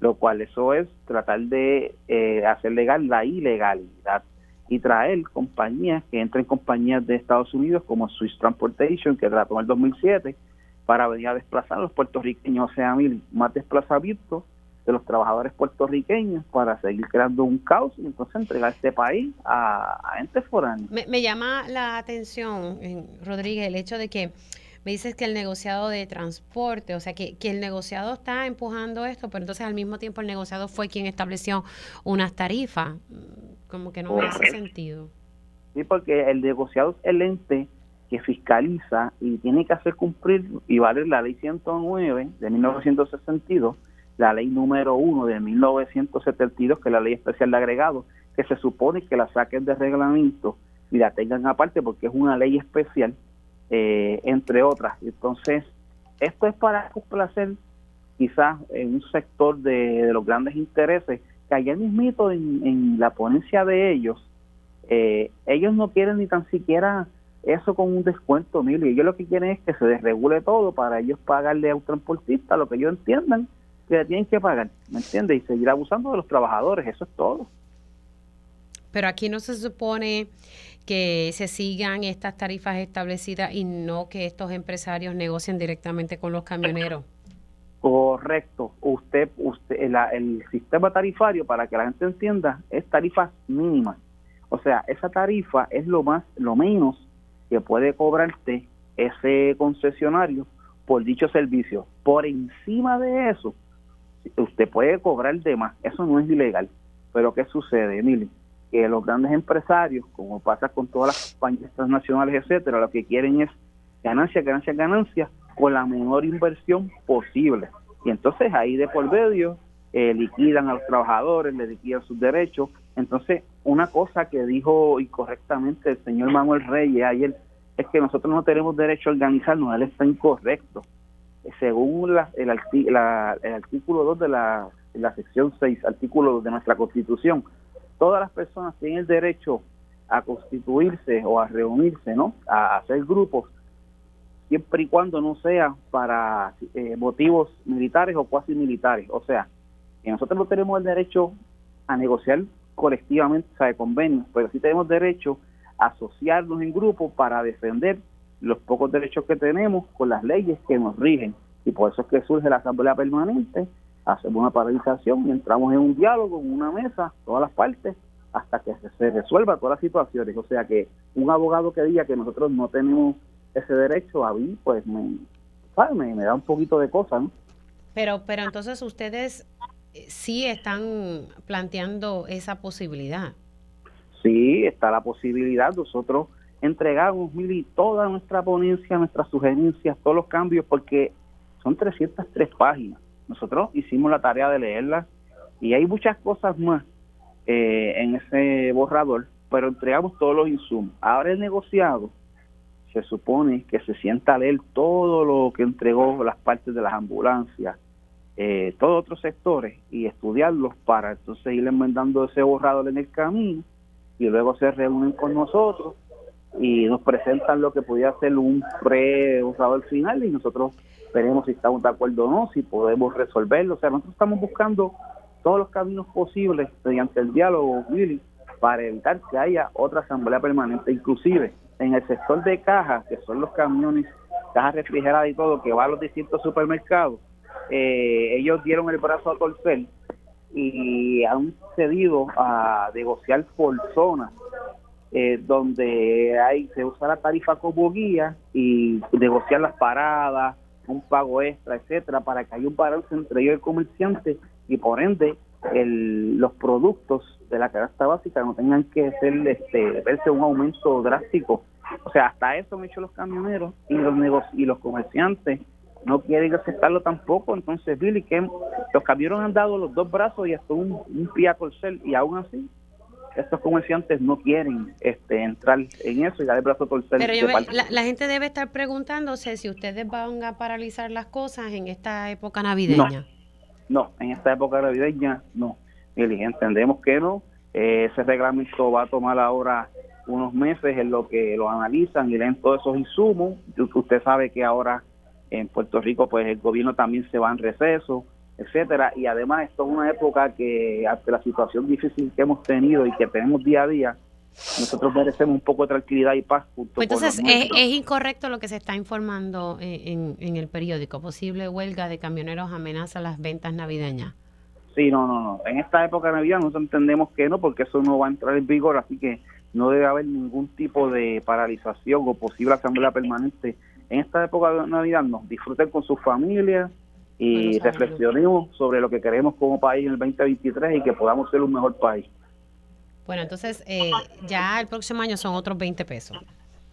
lo cual eso es tratar de eh, hacer legal la ilegalidad y traer compañías que entren compañías de Estados Unidos como Swiss Transportation, que trató en el 2007, para venir a desplazar a los puertorriqueños, o sea, más desplazamientos de los trabajadores puertorriqueños para seguir creando un caos y entonces entregar este país a, a entes foráneos. Me, llama la atención, Rodríguez, el hecho de que me dices que el negociado de transporte, o sea, que, que el negociado está empujando esto, pero entonces al mismo tiempo el negociado fue quien estableció unas tarifas. Como que no me hace sentido. Sí, porque el negociado es el ente que fiscaliza y tiene que hacer cumplir y valer la ley 109 de 1962, la ley número 1 de 1972, que es la ley especial de agregado, que se supone que la saquen de reglamento y la tengan aparte porque es una ley especial eh, entre otras. Entonces, esto es para complacer quizás en un sector de, los grandes intereses, que ayer mismito en, la ponencia de ellos, eh, ellos no quieren ni tan siquiera eso con un descuento, mil, ellos lo que quieren es que se desregule todo para ellos pagarle a un transportista lo que ellos entiendan que le tienen que pagar, ¿me entiendes? Y seguir abusando de los trabajadores, eso es todo. Pero aquí no se supone que se sigan estas tarifas establecidas y no que estos empresarios negocien directamente con los camioneros. Correcto. Usted, usted el, sistema tarifario, para que la gente entienda, es tarifa mínima. O sea, esa tarifa es lo más, lo menos que puede cobrarte ese concesionario por dicho servicio. Por encima de eso, usted puede cobrar de más. Eso no es ilegal. Pero ¿qué sucede, Emily? Que los grandes empresarios, como pasa con todas las compañías transnacionales, etcétera, lo que quieren es ganancia, ganancia, ganancia con la menor inversión posible. Y entonces ahí de por medio eh, liquidan a los trabajadores, le liquidan sus derechos. Entonces, una cosa que dijo incorrectamente el señor Manuel Reyes ayer es que nosotros no tenemos derecho a organizarnos, él está incorrecto. Según la, el, artículo 2 de la, la sección 6, artículo 2 de nuestra Constitución, todas las personas tienen el derecho a constituirse o a reunirse, ¿no? A hacer grupos, siempre y cuando no sea para eh, motivos militares o cuasi militares. O sea, que nosotros no tenemos el derecho a negociar colectivamente, o sea, de convenios, pero sí tenemos derecho asociarnos en grupo para defender los pocos derechos que tenemos con las leyes que nos rigen. Y por eso es que surge la Asamblea Permanente, hacemos una paralización y entramos en un diálogo, en una mesa, todas las partes, hasta que se, resuelva todas las situaciones. O sea que un abogado que diga que nosotros no tenemos ese derecho, a mí pues me, me, me da un poquito de cosas, ¿no? Pero, pero entonces ustedes eh, sí están planteando esa posibilidad. Sí, está la posibilidad. Nosotros entregamos, Mili, toda nuestra ponencia, nuestras sugerencias, todos los cambios, porque son 303 páginas. Nosotros hicimos la tarea de leerlas y hay muchas cosas más eh, en ese borrador, pero entregamos todos los insumos. Ahora el negociado se supone que se sienta a leer todo lo que entregó las partes de las ambulancias, eh, todos otros sectores y estudiarlos para entonces ir enmendando ese borrador en el camino y luego se reúnen con nosotros y nos presentan lo que podía ser un pre-borrador final y nosotros veremos si estamos de acuerdo o no, si podemos resolverlo. O sea, nosotros estamos buscando todos los caminos posibles mediante el diálogo, Willy, para evitar que haya otra asamblea permanente. Inclusive en el sector de cajas, que son los camiones, cajas refrigeradas y todo, que va a los distintos supermercados, eh, ellos dieron el brazo a torcer y han cedido a negociar por zonas eh, donde hay se usa la tarifa como guía y negociar las paradas, un pago extra, etcétera, para que haya un balance entre ellos y el comerciante y por ende el, los productos de la canasta básica no tengan que ser este verse un aumento drástico. O sea, hasta eso han hecho los camioneros y los y los comerciantes no quieren aceptarlo tampoco. Entonces, Billy, que los camioneros han dado los dos brazos y hasta un, un pie a torcer, y aún así, estos comerciantes no quieren este, entrar en eso y dar el brazo a torcer. Pero yo la, gente debe estar preguntándose si ustedes van a paralizar las cosas en esta época navideña. No, en esta época navideña no. Entendemos que no. Eh, ese reglamento va a tomar ahora unos meses en lo que lo analizan y leen todos esos insumos. Usted sabe que ahora en Puerto Rico pues el gobierno también se va en receso, etcétera, y además esto es una época que ante la situación difícil que hemos tenido y que tenemos día a día, nosotros merecemos un poco de tranquilidad y paz. pues entonces es, incorrecto lo que se está informando en, en, el periódico, posible huelga de camioneros amenaza las ventas navideñas. Sí, no, no, no. En esta época de Navidad nosotros entendemos que no, porque eso no va a entrar en vigor, así que no debe haber ningún tipo de paralización o posible asamblea permanente en esta época de Navidad no, disfruten con sus familias y reflexionemos sobre lo que queremos como país en el 2023 y que podamos ser un mejor país. Bueno, entonces eh, ya el próximo año son otros 20 pesos.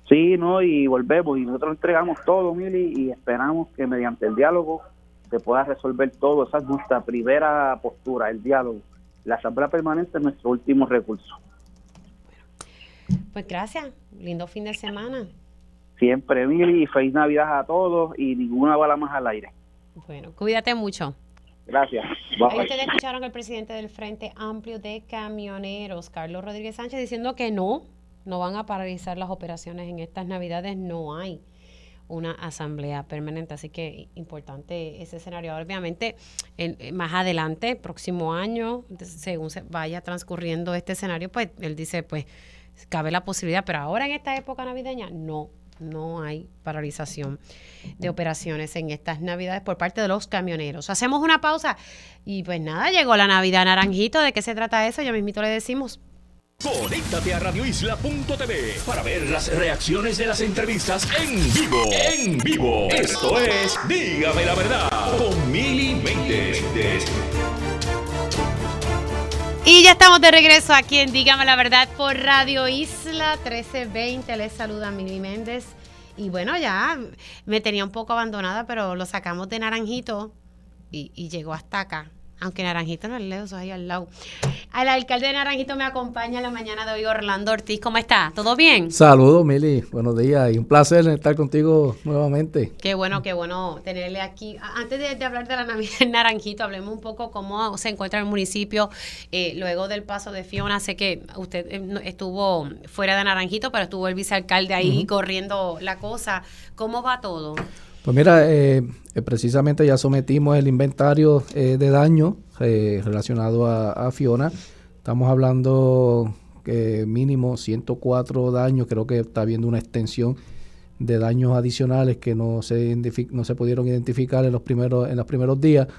Sí, no, y volvemos y nosotros entregamos todo, Mili, y esperamos que mediante el diálogo se pueda resolver todo. Esa es nuestra primera postura, el diálogo. La Asamblea Permanente es nuestro último recurso. Pues gracias, lindo fin de semana. Siempre, Mili, feliz Navidad a todos y ninguna bala más al aire. Bueno, cuídate mucho. Gracias. Ahí ustedes escucharon al presidente del Frente Amplio de Camioneros, Carlos Rodríguez Sánchez, diciendo que no, no van a paralizar las operaciones en estas Navidades, no hay una asamblea permanente, así que importante ese escenario. Obviamente, más adelante, próximo año, según se vaya transcurriendo este escenario, pues él dice, pues cabe la posibilidad, pero ahora en esta época navideña no no hay paralización de operaciones en estas navidades por parte de los camioneros. Hacemos una pausa y pues nada, llegó la Navidad Naranjito. ¿De qué se trata eso? Ya mismito le decimos. Conéctate a radioisla.tv para ver las reacciones de las entrevistas en vivo. En vivo. Esto es Dígame la verdad con Mili Méndez. Y ya estamos de regreso aquí en Dígame la verdad por Radio Isla 1320. Les saluda Mili Méndez. Y bueno, ya me tenía un poco abandonada, pero lo sacamos de Naranjito y, y llegó hasta acá aunque Naranjito no es lejos, ahí al lado. Al alcalde de Naranjito me acompaña en la mañana de hoy, Orlando Ortiz. ¿Cómo está? ¿Todo bien? Saludos, Mili. Buenos días y un placer estar contigo nuevamente. Qué bueno, qué bueno tenerle aquí. Antes de, hablar de la Navidad en Naranjito, hablemos un poco cómo se encuentra el municipio eh, luego del paso de Fiona. Sé que usted eh, estuvo fuera de Naranjito, pero estuvo el vicealcalde ahí corriendo la cosa. ¿Cómo va todo? Pues mira, eh, eh, precisamente ya sometimos el inventario eh, de daño relacionado a, Fiona. Estamos hablando que mínimo 104 daños, creo que está habiendo una extensión de daños adicionales que no se, no se pudieron identificar en los, primeros, en los primeros días.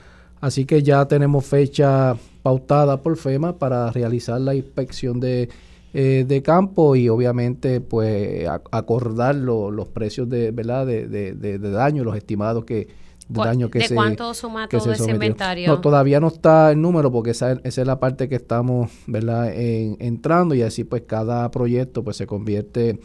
Así que ya tenemos fecha pautada por FEMA para realizar la inspección de eh, de campo y obviamente pues acordar los precios de verdad de, de, daño, los estimados que de daño que ¿De cuánto suma todo ese inventario? No, todavía no está el número porque esa, esa es la parte que estamos verdad entrando y así pues cada proyecto pues se convierte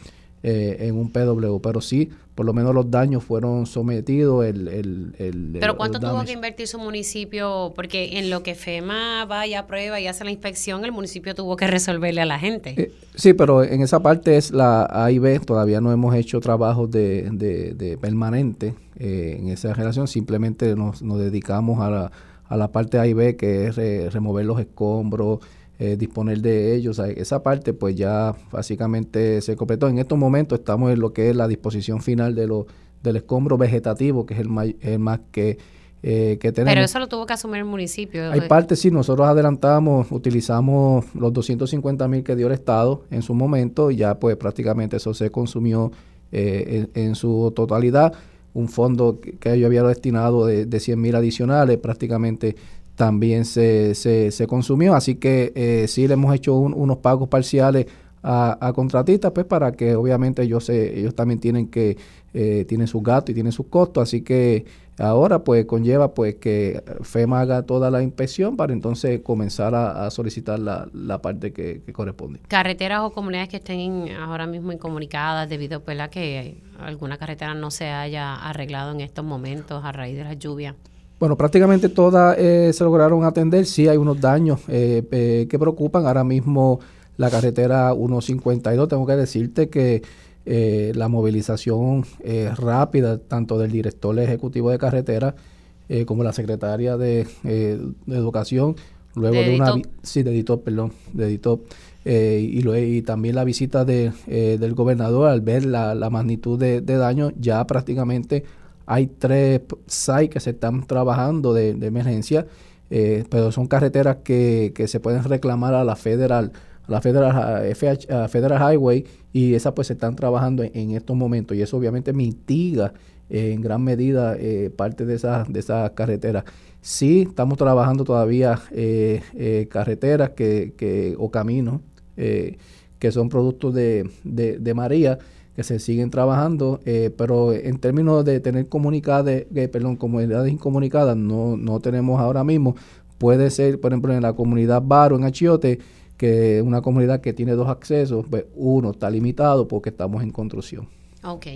eh, en un PW, pero sí, por lo menos los daños fueron sometidos. El, el, ¿Pero cuánto tuvo que invertir su municipio? Porque en lo que FEMA va y aprueba y hace la inspección, el municipio tuvo que resolverle a la gente. Eh, sí, pero en esa parte es la A y B, todavía no hemos hecho trabajos de, de, permanente eh, en esa relación, simplemente nos, nos dedicamos a la, a la parte A y B, que es remover los escombros, eh, disponer de ellos. esa parte pues ya básicamente se completó. En estos momentos estamos en lo que es la disposición final de lo, del escombro vegetativo, que es el, más que, eh, que tenemos. Pero eso lo tuvo que asumir el municipio. Hay partes, sí, nosotros adelantamos, utilizamos los 250 mil que dio el Estado en su momento y ya pues prácticamente eso se consumió eh, en, su totalidad. Un fondo que, yo había destinado de, de 100 mil adicionales, prácticamente también se, se, consumió. Así que eh, sí le hemos hecho unos pagos parciales a, contratistas, pues para que obviamente ellos, ellos también tienen que, eh, tienen sus gastos y tienen sus costos. Así que ahora pues conlleva pues que FEMA haga toda la inspección para entonces comenzar a, solicitar la, la parte que, corresponde. Carreteras o comunidades que estén ahora mismo incomunicadas debido pues, a que alguna carretera no se haya arreglado en estos momentos a raíz de la lluvia. Bueno, prácticamente todas eh, se lograron atender. Sí hay unos daños eh, eh, que preocupan. Ahora mismo la carretera 152, tengo que decirte que la movilización rápida, tanto del director ejecutivo de carretera como la secretaria de, Educación, luego de, una... Sí, de editor, perdón, de editor. y, y, también la visita de, del gobernador al ver la, la magnitud de, de daño, ya prácticamente hay tres sites que se están trabajando de, emergencia, eh, pero son carreteras que, que, se pueden reclamar a la Federal, a la Federal, Federal Highway y esas pues se están trabajando en, estos momentos y eso obviamente mitiga eh, en gran medida eh, parte de esas de esas carreteras. Sí, estamos trabajando todavía carreteras que, que, o caminos que son productos de, de María que se siguen trabajando, eh, pero en términos de tener comunicadas, perdón, comunidades incomunicadas, no, no tenemos ahora mismo. Puede ser, por ejemplo, en la comunidad Baro, en Achiote, que es una comunidad que tiene dos accesos, pues uno está limitado porque estamos en construcción. Ok.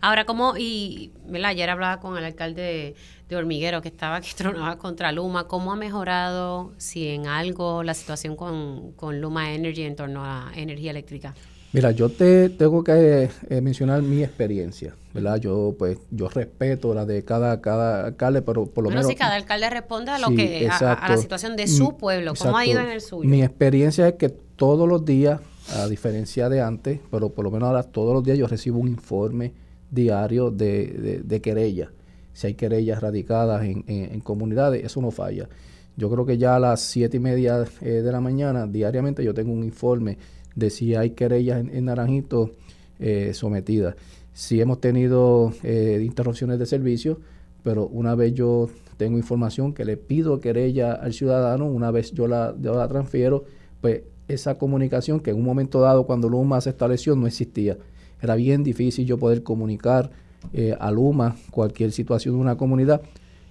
Ahora, ¿cómo, y ayer hablaba con el alcalde de, Hormiguero que estaba que tronaba contra Luma, ¿cómo ha mejorado, si en algo, la situación con Luma Energy en torno a energía eléctrica? Mira, yo te tengo que eh, mencionar mi experiencia, ¿verdad? Yo pues yo respeto la de cada cada alcalde, pero por lo menos sí, cada alcalde responde a lo que a, la situación de su mm, pueblo, cómo ha ido en el suyo. Mi experiencia es que todos los días, a diferencia de antes, pero por lo menos ahora todos los días yo recibo un informe diario de, de, querellas. Si hay querellas radicadas en, en, comunidades, eso no falla. Yo creo que ya a las siete y media eh, de la mañana, diariamente, yo tengo un informe de si hay querellas en, Naranjito eh, sometidas. Si hemos tenido eh, interrupciones de servicio, pero una vez yo tengo información que le pido querella al ciudadano, una vez yo la, yo la transfiero, pues esa comunicación que en un momento dado cuando Luma se estableció no existía. Era bien difícil yo poder comunicar eh, a Luma cualquier situación de una comunidad.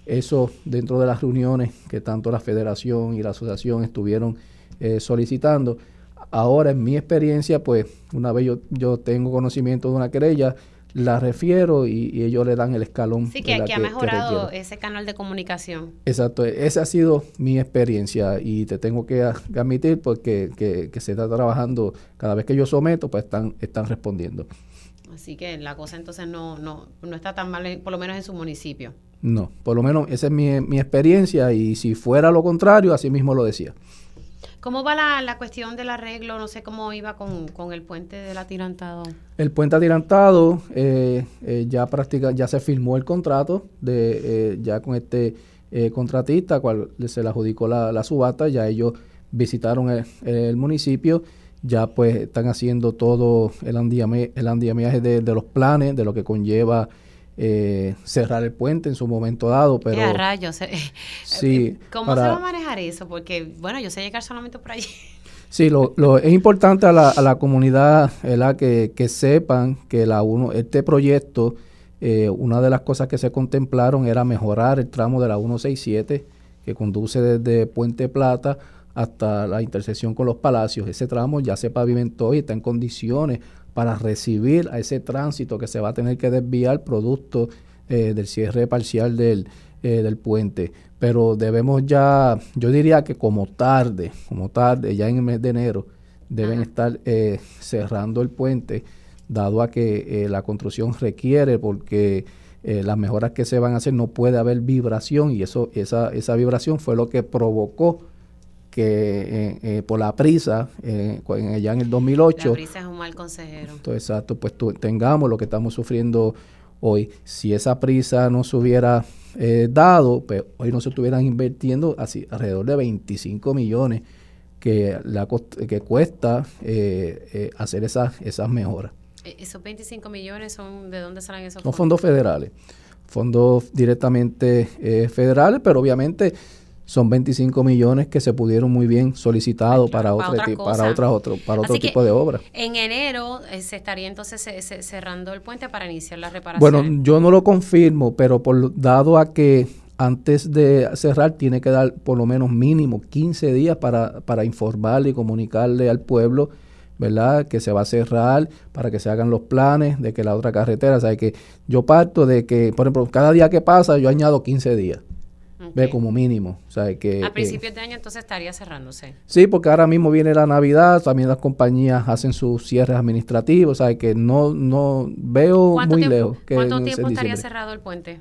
Eso dentro de las reuniones que tanto la federación y la asociación estuvieron eh, solicitando. Ahora, en mi experiencia, pues una vez yo, yo tengo conocimiento de una querella, la refiero y, ellos le dan el escalón. Sí, que, ha mejorado ese canal de comunicación. Exacto, esa ha sido mi experiencia y te tengo que, admitir porque que, que, se está trabajando, cada vez que yo someto, pues están, están respondiendo. Así que la cosa entonces no, no, no está tan mal, por lo menos en su municipio. No, por lo menos esa es mi, mi experiencia y si fuera lo contrario, así mismo lo decía. ¿Cómo va la, la, cuestión del arreglo? No sé cómo iba con, con, el puente del atirantado. El puente atirantado eh, eh, ya práctica, ya se firmó el contrato de eh, ya con este contratista, cual se le adjudicó la, la, subasta, ya ellos visitaron el, municipio, ya pues están haciendo todo el, andiame, el andamiaje de, de los planes, de lo que conlleva eh, cerrar el puente en su momento dado, pero... ¿Qué rayos? sí, ¿Cómo se va a manejar eso? Porque, bueno, yo sé llegar solamente por allí. Sí, lo, lo, es importante a la, a la comunidad Que, que, sepan que la uno, este proyecto, eh, una de las cosas que se contemplaron era mejorar el tramo de la 167 que conduce desde Puente Plata hasta la intersección con los palacios. Ese tramo ya se pavimentó y está en condiciones para recibir a ese tránsito que se va a tener que desviar producto eh, del cierre parcial del, eh, del puente. Pero debemos ya, yo diría que como tarde, como tarde, ya en el mes de enero, deben estar eh, cerrando el puente, dado a que la construcción requiere, porque las mejoras que se van a hacer no puede haber vibración y eso, esa, esa vibración fue lo que provocó que eh, eh, por la prisa, eh, ya en el 2008... La prisa es un mal consejero. Entonces, exacto, pues tengamos lo que estamos sufriendo hoy. Si esa prisa no se hubiera dado, pues hoy no se estuvieran invirtiendo así alrededor de 25 millones que, la, que cuesta hacer esas, esas mejoras. ¿E-, ¿Esos 25 millones son de dónde salen esos fondos? Son fondos federales, fondos directamente federales, pero obviamente son 25 millones que se pudieron muy bien solicitados para, para, otra para, otras, otro, para otro tipo de obras. En enero eh, se estaría entonces cerrando el puente para iniciar la reparación. Bueno, yo no lo confirmo, pero por dado a que antes de cerrar tiene que dar por lo menos mínimo 15 días para, para informarle y comunicarle al pueblo, ¿verdad? Que se va a cerrar para que se hagan los planes de que la otra carretera, o sea, que yo parto de que, por ejemplo, cada día que pasa yo añado 15 días. Ve como mínimo. O sea, que, a principios de año entonces estaría cerrándose. Sí, porque ahora mismo viene la Navidad, también las compañías hacen sus cierres administrativos, o sea, que no, no veo muy lejos. ¿Cuánto tiempo estaría cerrado el puente?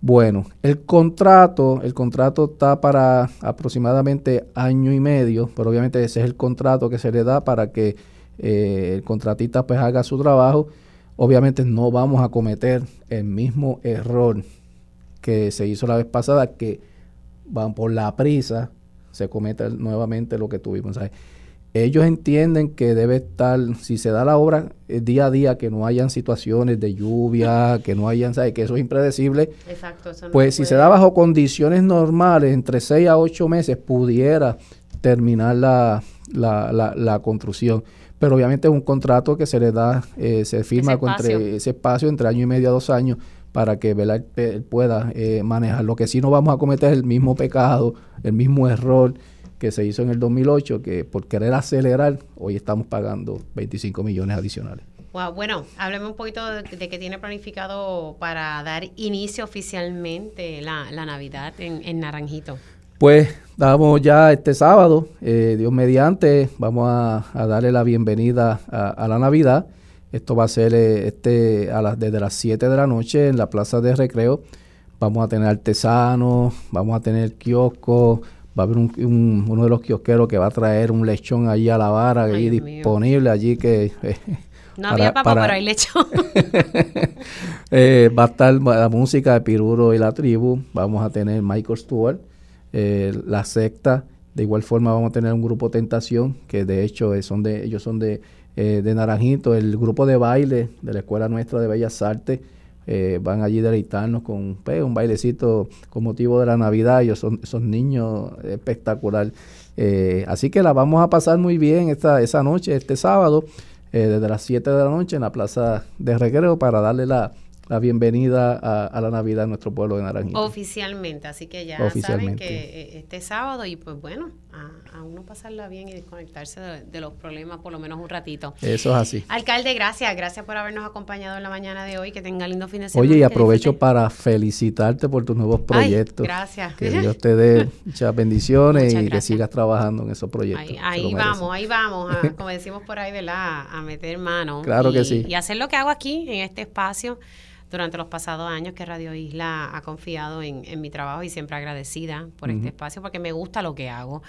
Bueno, el contrato, el contrato está para aproximadamente año y medio, pero obviamente ese es el contrato que se le da para que eh, el contratista pues haga su trabajo. Obviamente no vamos a cometer el mismo error que se hizo la vez pasada, que van por la prisa, se cometa nuevamente lo que tuvimos. Ellos entienden que debe estar, si se da la obra eh, día a día, que no hayan situaciones de lluvia, que no hayan, ¿sabes? que eso es impredecible. Exacto, pues si se da bajo condiciones normales, entre 6 a 8 meses, pudiera terminar la, la, la, construcción. Pero obviamente es un contrato que se le da, eh, se firma ese ese espacio entre año y medio a dos años para que pueda eh, manejar. Lo que sí no vamos a cometer el mismo pecado, el mismo error que se hizo en el 2008, que por querer acelerar, hoy estamos pagando 25 millones adicionales. Wow, bueno, hábleme un poquito de, que tiene planificado para dar inicio oficialmente la, Navidad en, Naranjito. Pues damos ya este sábado, eh, Dios mediante, vamos a, darle la bienvenida a la Navidad. Esto va a ser eh, este a las, desde las 7 de la noche en la plaza de recreo. Vamos a tener artesanos, vamos a tener kioscos, va a haber un, uno de los kiosqueros que va a traer un lechón allí a la vara, ahí disponible allí que... no había papá, pero hay lechón. Eh, va a estar la música de Piruro y la tribu. Vamos a tener Michael Stewart, eh, la secta. De igual forma vamos a tener un grupo Tentación, que de hecho son de, ellos son de eh, de Naranjito, el grupo de baile de la Escuela Nuestra de Bellas Artes eh, van allí deleitarnos con pues, un bailecito con motivo de la Navidad. Ellos son niños espectacular. Eh, así que la vamos a pasar muy bien esta, esa noche, este sábado, eh, desde las 7 de la noche en la Plaza de Recreo para darle la, la bienvenida a, la Navidad en nuestro pueblo de Naranjito. Oficialmente, así que ya saben que eh, este sábado y pues bueno, a, a uno pasarla bien y desconectarse de, los problemas por lo menos un ratito. Eso es así. Alcalde, gracias, gracias por habernos acompañado en la mañana de hoy, que tenga lindo fin de semana. Oye, y aprovecho para felicitarte por tus nuevos proyectos. gracias. Que Dios te dé muchas bendiciones y que sigas trabajando en esos proyectos. Ahí, vamos, ahí vamos, como decimos por ahí, ¿verdad? A meter mano. Claro que sí. Y hacer lo que hago aquí, en este espacio durante los pasados años que Radio Isla ha confiado en, mi trabajo y siempre agradecida por este espacio porque me gusta lo que hago.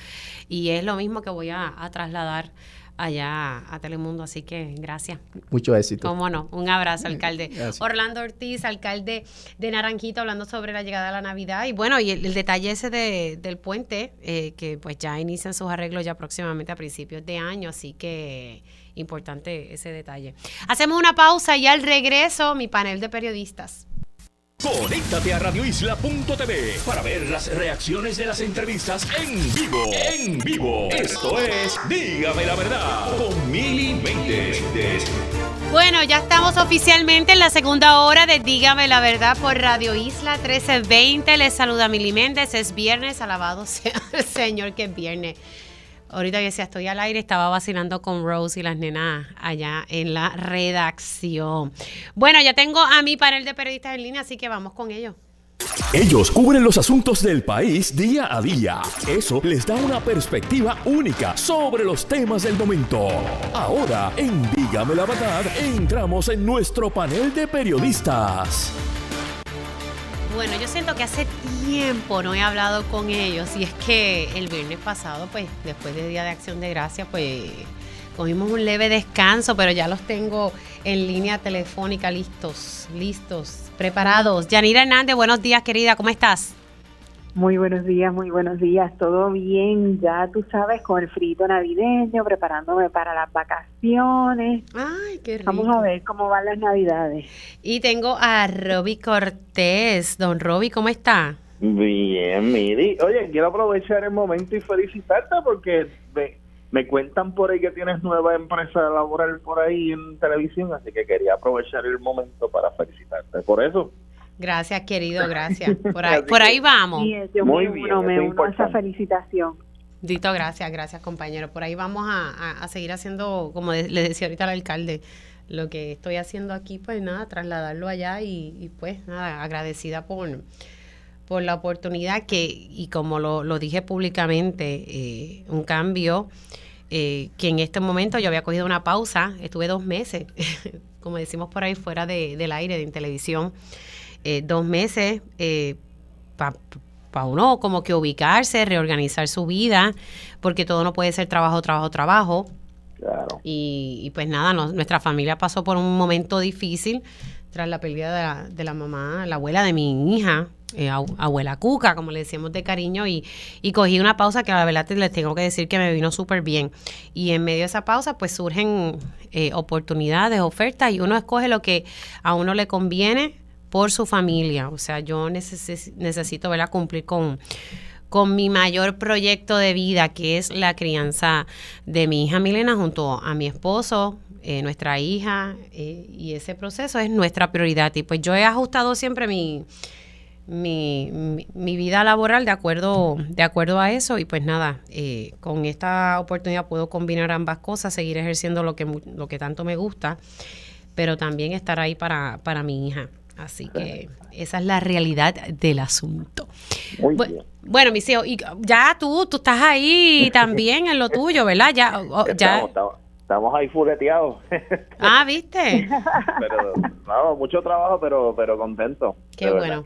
Y es lo mismo que voy a, trasladar allá a Telemundo, así que gracias. Mucho éxito. Cómo no, un abrazo, alcalde. Orlando Ortiz, alcalde de Naranjito, hablando sobre la llegada de la Navidad. Y bueno, y el, detalle ese del puente, eh, que pues ya inician sus arreglos ya próximamente a principios de año, así que Importante ese detalle. Hacemos una pausa y al regreso mi panel de periodistas. Conéctate a radioisla.tv para ver las reacciones de las entrevistas en vivo. En vivo. Esto es Dígame la verdad con Mili Bueno, ya estamos oficialmente en la segunda hora de Dígame la verdad por Radio Isla 1320. Les saluda Mili Méndez. Es viernes, alabado sea el Señor que es viernes. Ahorita que sea estoy al aire, estaba vacilando con Rose y las nenas allá en la redacción. Bueno, ya tengo a mi panel de periodistas en línea, así que vamos con ellos. Ellos cubren los asuntos del país día a día. Eso les da una perspectiva única sobre los temas del momento. Ahora, en Dígame la verdad, entramos en nuestro panel de periodistas. Bueno, yo siento que hace tiempo no he hablado con ellos y es que el viernes pasado, pues después del Día de Acción de Gracias, pues cogimos un leve descanso, pero ya los tengo en línea telefónica listos, listos, preparados. Yanira Hernández, buenos días querida, ¿cómo estás? Muy buenos días, muy buenos días. Todo bien, ya tú sabes, con el frito navideño, preparándome para las vacaciones. Ay, qué rico. Vamos a ver cómo van las navidades. Y tengo a Roby Cortés. Don Roby, ¿cómo está? Bien, Miri. Oye, quiero aprovechar el momento y felicitarte porque me, me cuentan por ahí que tienes nueva empresa laboral por ahí en televisión, así que quería aprovechar el momento para felicitarte por eso. Gracias, querido, gracias. Por ahí, por ahí vamos. Muy bien, me uno esa felicitación. Dito, gracias, gracias, compañero. Por ahí vamos a, seguir haciendo, como le decía ahorita al alcalde, lo que estoy haciendo aquí, pues nada, trasladarlo allá y, pues nada, agradecida por, por la oportunidad que, y como lo, dije públicamente, eh, un cambio eh, que en este momento yo había cogido una pausa, estuve dos meses, como decimos por ahí, fuera de, del aire, de televisión. Eh, dos meses eh, para uno como que ubicarse, reorganizar su vida, porque todo no puede ser trabajo, trabajo, trabajo. Claro. Y, pues nada, nuestra familia pasó por un momento difícil tras la pérdida de la, mamá, la abuela de mi hija, eh, abuela Cuca, como le decíamos de cariño, y, y, cogí una pausa que la verdad les tengo que decir que me vino súper bien. Y en medio de esa pausa, pues surgen oportunidades, ofertas, y uno escoge lo que a uno le conviene por su familia. O sea, yo necesito verla cumplir con, con mi mayor proyecto de vida, que es la crianza de mi hija Milena junto a mi esposo, eh, nuestra hija, eh, y ese proceso es nuestra prioridad. Y pues yo he ajustado siempre mi, mi, vida laboral de acuerdo, de acuerdo a eso, y pues nada, eh, con esta oportunidad puedo combinar ambas cosas, seguir ejerciendo lo que, lo que tanto me gusta, pero también estar ahí para, para mi hija. Así que esa es la realidad del asunto. bueno, mis hijos, y ya tú, tú estás ahí también en lo tuyo, ¿verdad? Ya, ya. Estamos, ahí fuleteados. Ah, ¿viste? pero, no, mucho trabajo, pero, pero contento. Qué bueno.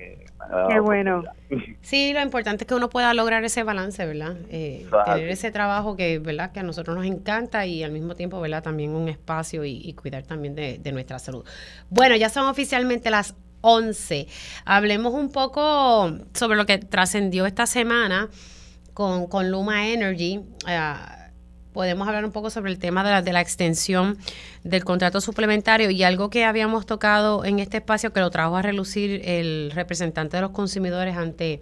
Qué bueno. Sí, lo importante es que uno pueda lograr ese balance, ¿verdad? Eh, tener ese trabajo que, ¿verdad? Que a nosotros nos encanta y al mismo tiempo, ¿verdad? También un espacio y, cuidar también de, nuestra salud. Bueno, ya son oficialmente las 11. Hablemos un poco sobre lo que trascendió esta semana con, con Luma Energy. Uh, podemos hablar un poco sobre el tema de la, de la extensión del contrato suplementario y algo que habíamos tocado en este espacio que lo trajo a relucir el representante de los consumidores ante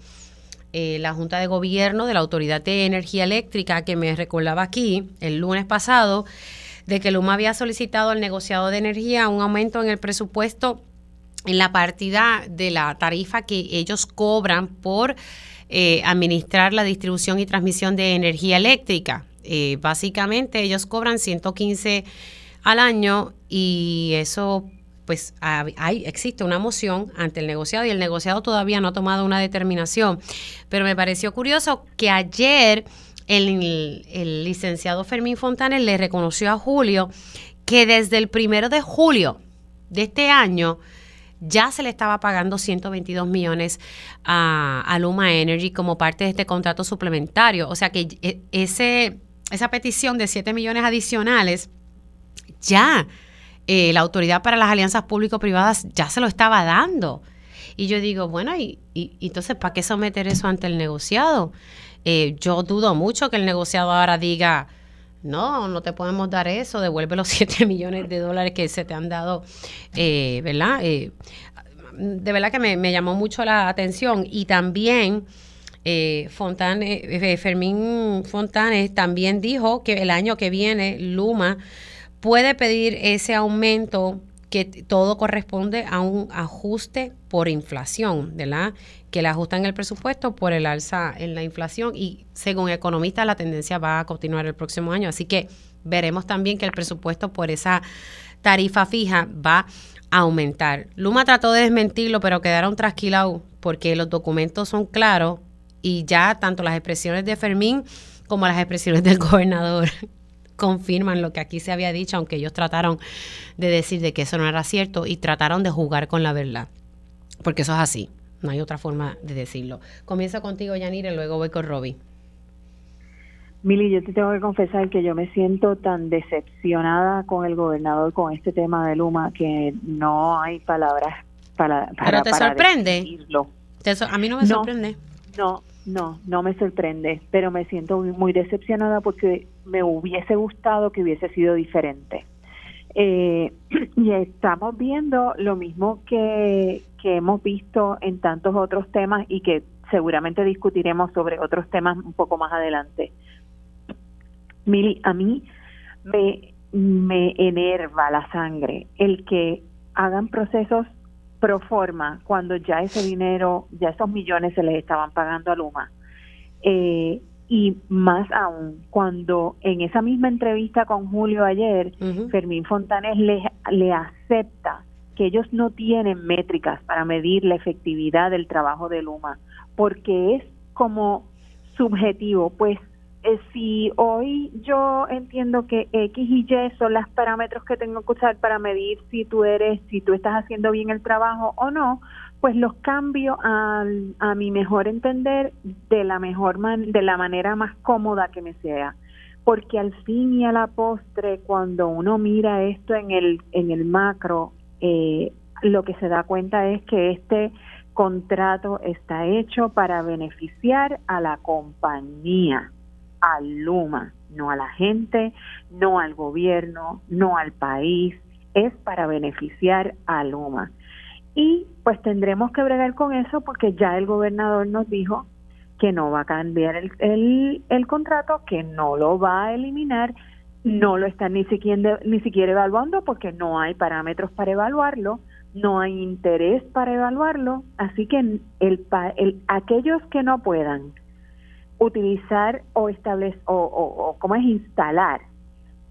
eh, la Junta de Gobierno de la Autoridad de Energía Eléctrica, que me recordaba aquí el lunes pasado, de que Luma había solicitado al negociado de energía un aumento en el presupuesto en la partida de la tarifa que ellos cobran por eh, administrar la distribución y transmisión de energía eléctrica. Eh, básicamente ellos cobran 115 al año y eso pues hay, existe una moción ante el negociado y el negociado todavía no ha tomado una determinación. Pero me pareció curioso que ayer el, el licenciado Fermín Fontanes le reconoció a Julio que desde el primero de julio de este año ya se le estaba pagando 122 millones a, Luma Energy como parte de este contrato suplementario. O sea que e, ese, esa petición de 7 millones adicionales ya eh, la Autoridad para las Alianzas Público-Privadas ya se lo estaba dando. Y yo digo, bueno, y, y, entonces, ¿para qué someter eso ante el negociado? Eh, yo dudo mucho que el negociado ahora diga, no, no te podemos dar eso, devuelve los 7 millones de dólares que se te han dado, eh, ¿verdad? Eh, de verdad que me, llamó mucho la atención y también... Eh, eh, Fermín Fontanes también dijo que el año que viene Luma puede pedir ese aumento que todo corresponde a un ajuste por inflación, ¿verdad? Que le ajustan el presupuesto por el alza en la inflación y según economistas la tendencia va a continuar el próximo año. Así que veremos también que el presupuesto por esa tarifa fija va a aumentar. Luma trató de desmentirlo, pero quedaron trasquilados porque los documentos son claros y ya tanto las expresiones de Fermín como las expresiones del gobernador confirman lo que aquí se había dicho, aunque ellos trataron de decir de que eso no era cierto y trataron de jugar con la verdad, porque eso es así, no hay otra forma de decirlo. Comienzo contigo, Yanire, luego voy con Robbie. Mili, yo te tengo que confesar que yo me siento tan decepcionada con el gobernador con este tema de Luma que no hay palabras para, para ¿Pero te sorprende? a mí no me sorprende. No, no, no me sorprende, pero me siento muy decepcionada porque me hubiese gustado que hubiese sido diferente. Eh, y estamos viendo lo mismo que, que hemos visto en tantos otros temas y que seguramente discutiremos sobre otros temas un poco más adelante. Mili, a mí me, me enerva la sangre el que hagan procesos pro forma cuando ya ese dinero, ya esos millones se les estaban pagando a Luma. Eh, y más aún, cuando en esa misma entrevista con Julio ayer, Fermín Fontanes le, le acepta que ellos no tienen métricas para medir la efectividad del trabajo de Luma, porque es como subjetivo, pues eh, si hoy yo entiendo que X y Y son los parámetros que tengo que usar para medir si tú eres, si tú estás haciendo bien el trabajo o no, pues los cambio a, a mi mejor entender de la mejor man, de la manera más cómoda que me sea. Porque al fin y a la postre cuando uno mira esto en el en el macro eh, lo que se da cuenta es que este contrato está hecho para beneficiar a la compañía al Luma, no a la gente, no al gobierno, no al país, es para beneficiar a Luma. Y pues tendremos que bregar con eso porque ya el gobernador nos dijo que no va a cambiar el, el, contrato, que no lo va a eliminar, no lo están ni siquiera, ni siquiera evaluando porque no hay parámetros para evaluarlo, no hay interés para evaluarlo, así que el, el, aquellos que no puedan utilizar o establecer o, o, cómo es instalar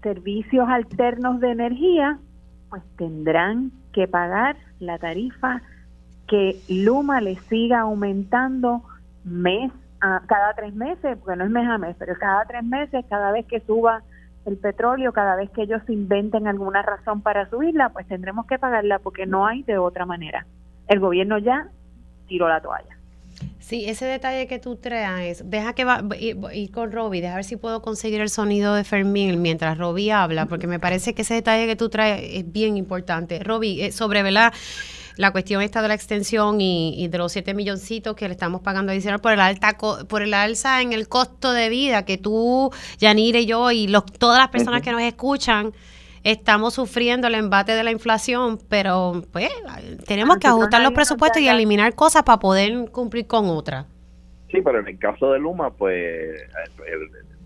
servicios alternos de energía, pues tendrán que pagar la tarifa que Luma le siga aumentando mes a cada tres meses, porque no es mes a mes, pero cada tres meses, cada vez que suba el petróleo, cada vez que ellos inventen alguna razón para subirla, pues tendremos que pagarla porque no hay de otra manera. El gobierno ya tiró la toalla. Sí, ese detalle que tú traes, deja que va ir, con Robbie, deja ver si puedo conseguir el sonido de Fermín mientras Robbie habla, porque me parece que ese detalle que tú traes es bien importante. Robbie, eh, sobre, ¿verdad? la cuestión esta de la extensión y, de los 7 milloncitos que le estamos pagando adicional por el alta por el alza en el costo de vida que tú, Yanire y yo y los, todas las personas que nos escuchan estamos sufriendo el embate de la inflación, pero pues tenemos que ajustar los presupuestos y eliminar cosas para poder cumplir con otras. Sí, pero en el caso de Luma, pues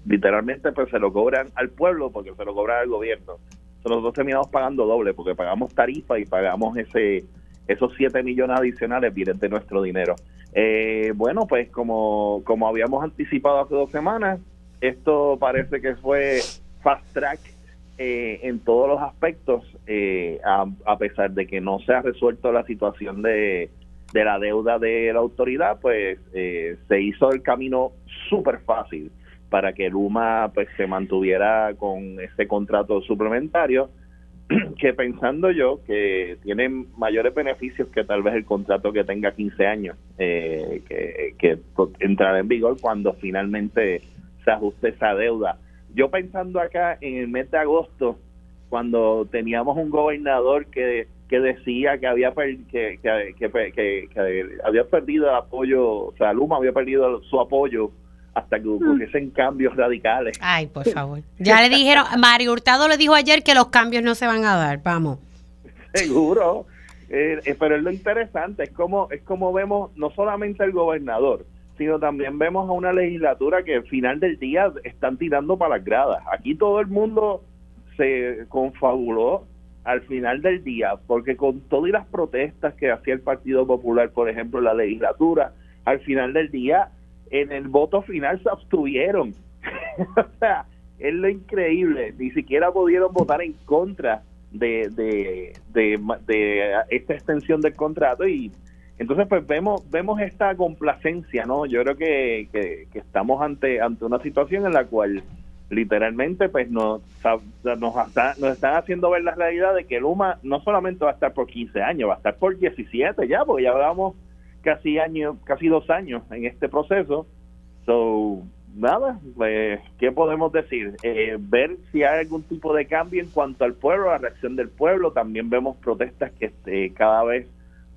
literalmente pues se lo cobran al pueblo porque se lo cobran al gobierno. Nosotros terminamos pagando doble porque pagamos tarifa y pagamos ese esos 7 millones adicionales vienen de nuestro dinero. Eh, bueno, pues como, como habíamos anticipado hace dos semanas, esto parece que fue fast track eh, en todos los aspectos, eh, a, pesar de que no se ha resuelto la situación de, de la deuda de la autoridad, pues eh, se hizo el camino súper fácil para que Luma pues se mantuviera con ese contrato suplementario que pensando yo que tiene mayores beneficios que tal vez el contrato que tenga 15 años que, que entrará en vigor cuando finalmente se ajuste esa deuda yo pensando acá en el mes de agosto, cuando teníamos un gobernador que, que decía que había, que, que, había perdido el apoyo, o sea, Luma había perdido su apoyo hasta que mm. hubiesen cambios radicales. Ay, por favor. Ya le dijeron, Mario Hurtado le dijo ayer que los cambios no se van a dar, vamos. Seguro. Eh, eh, pero es lo interesante, es como, es como vemos no solamente el gobernador, sino también vemos a una legislatura que al final del día están tirando para las gradas. Aquí todo el mundo se confabuló al final del día, porque con todas las protestas que hacía el Partido Popular, por ejemplo, en la legislatura, al final del día, en el voto final se abstuvieron. o sea, es lo increíble, ni siquiera pudieron votar en contra de, de, de esta extensión del contrato y entonces, pues vemos vemos esta complacencia, ¿no? Yo creo que, que, estamos ante ante una situación en la cual literalmente pues nos, nos, están haciendo ver la realidad de que Luma no solamente va a estar por 15 años, va a estar por 17 ya, porque ya llevamos casi año, casi dos años en este proceso. So, nada, pues, ¿qué podemos decir? Eh, ver si hay algún tipo de cambio en cuanto al pueblo, la reacción del pueblo. También vemos protestas que este, cada vez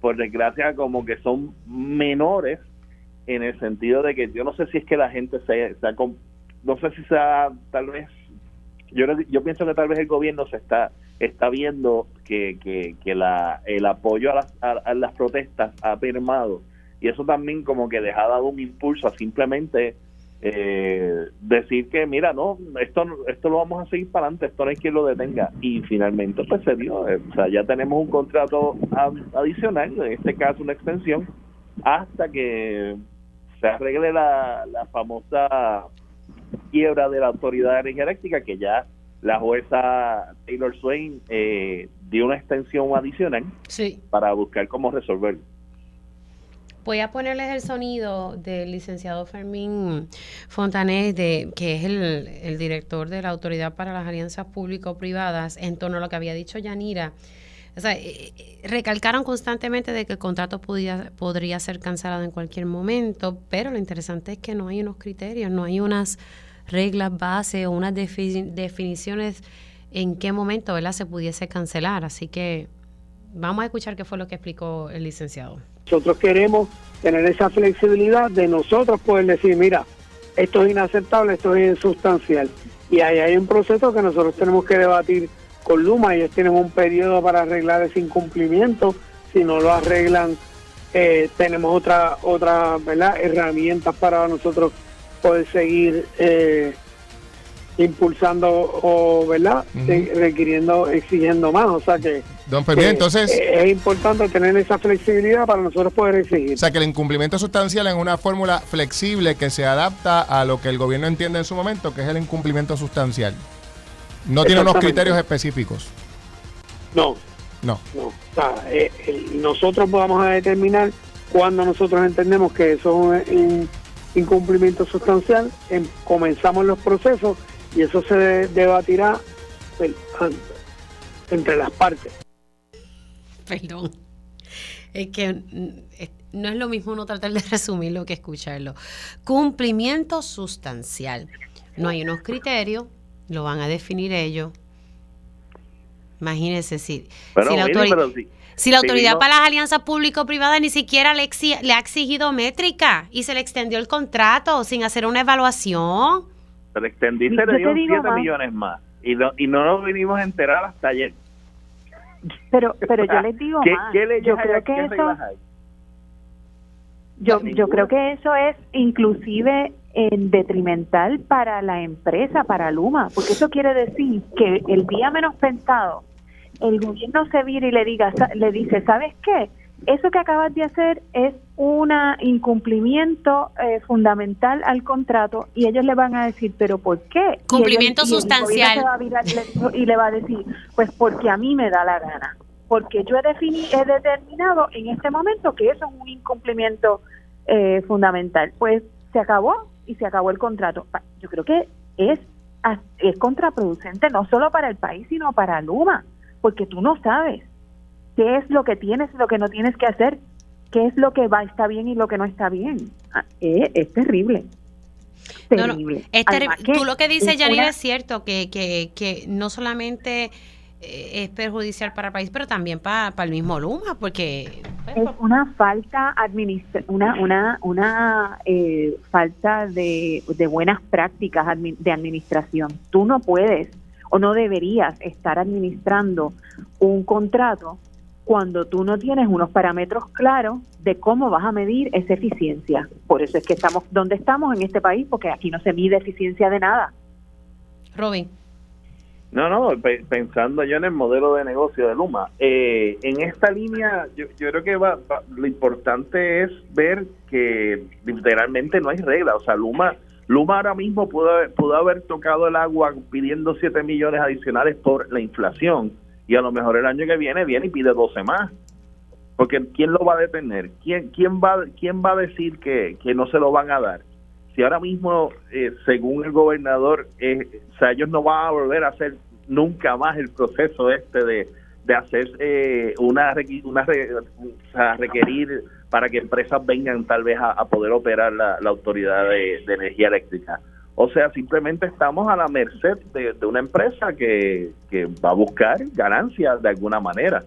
por desgracia como que son menores en el sentido de que yo no sé si es que la gente se, se no sé si sea tal vez yo yo pienso que tal vez el gobierno se está está viendo que, que, que la, el apoyo a las, a, las protestas ha firmado y eso también como que deja dado un impulso a simplemente eh, decir que mira no esto esto lo vamos a seguir para adelante esto no hay quien lo detenga. Y finalmente pues se dio. Eh, o sea ya tenemos un contrato adicional en este caso una extensión hasta que se arregle la, la famosa quiebra de la autoridad de energía eléctrica que ya la jueza Taylor Swain eh, dio una extensión adicional para buscar cómo resolverlo Voy a ponerles el sonido del licenciado Fermín Fontanés, de, que es el, director de la Autoridad para las Alianzas Público-Privadas, en torno a lo que había dicho Yanira. O sea, eh, eh, recalcaron constantemente de que el contrato podía, podría ser cancelado en cualquier momento, pero lo interesante es que no hay unos criterios, no hay unas reglas base o unas definiciones en qué momento ¿verdad? se pudiese cancelar. Así que vamos a escuchar qué fue lo que explicó el licenciado. Nosotros queremos tener esa flexibilidad de nosotros poder decir, mira, esto es inaceptable, esto es insustancial. Y ahí hay un proceso que nosotros tenemos que debatir con Luma. Ellos tienen un periodo para arreglar ese incumplimiento. Si no lo arreglan, eh, tenemos otra, otra ¿verdad? herramientas para nosotros poder seguir eh, impulsando o, ¿verdad? Requiriendo, exigiendo más. O sea que. Don Fermín, entonces. Es importante tener esa flexibilidad para nosotros poder exigir. O sea que el incumplimiento sustancial es una fórmula flexible que se adapta a lo que el gobierno entiende en su momento, que es el incumplimiento sustancial. No tiene unos criterios específicos. No. No. no. O sea, eh, nosotros vamos a determinar cuando nosotros entendemos que eso es un incumplimiento sustancial, em, comenzamos los procesos y eso se debatirá entre las partes. Perdón. Es que no es lo mismo uno tratar de resumirlo que escucharlo. Cumplimiento sustancial. No hay unos criterios, lo van a definir ellos. Imagínense si, si, la Si la autoridad para las alianzas público-privadas ni siquiera le, le ha exigido métrica y se le extendió el contrato sin hacer una evaluación. Se le extendió y se le dio 7 millones más. Y no, y no nos vinimos a enterar hasta ayer. Pero, pero yo les digo más. yo creo que eso, yo, yo creo que eso es inclusive en detrimental para la empresa, para Luma, porque eso quiere decir que el día menos pensado, el gobierno se vira y le diga, le dice, ¿sabes qué? Eso que acabas de hacer es un incumplimiento eh, fundamental al contrato y ellos le van a decir, ¿pero por qué? Cumplimiento sustancial. y le va a decir, pues porque a mí me da la gana, porque yo he, he determinado en este momento que eso es un incumplimiento eh, fundamental. Pues se acabó y se acabó el contrato. Yo creo que es, es contraproducente no solo para el país, sino para Luma, porque tú no sabes qué es lo que tienes y lo que no tienes que hacer, qué es lo que va está bien y lo que no está bien. Ah, es, terrible. Terrible. tú lo que dices, Janine, es cierto, que, que, que no solamente eh, es perjudicial para el país, pero también para, el mismo Luma, porque pues, es una falta una una una eh, falta de, de, buenas prácticas de administración. Tú no puedes o no deberías estar administrando un contrato cuando tú no tienes unos parámetros claros de cómo vas a medir esa eficiencia. Por eso es que estamos donde estamos en este país, porque aquí no se mide eficiencia de nada. Robin. No, no, pensando yo en el modelo de negocio de Luma. Eh, en esta línea, yo, creo que va, lo importante es ver que literalmente no hay regla. O sea, Luma, Luma ahora mismo pudo, pudo haber tocado el agua pidiendo 7 millones adicionales por la inflación y a lo mejor el año que viene viene y pide 12 más. Porque ¿quién lo va a detener? ¿Quién, quién, va, quién va a decir que, que no se lo van a dar? si ahora mismo, eh, según el gobernador, eh, ellos no van a volver a hacer nunca más el proceso este de, de hacer eh, una, una requerir para que empresas vengan tal vez a, poder operar la, autoridad de, energía eléctrica. O sea, simplemente estamos a la merced de, una empresa que, que, va a buscar ganancias de alguna manera.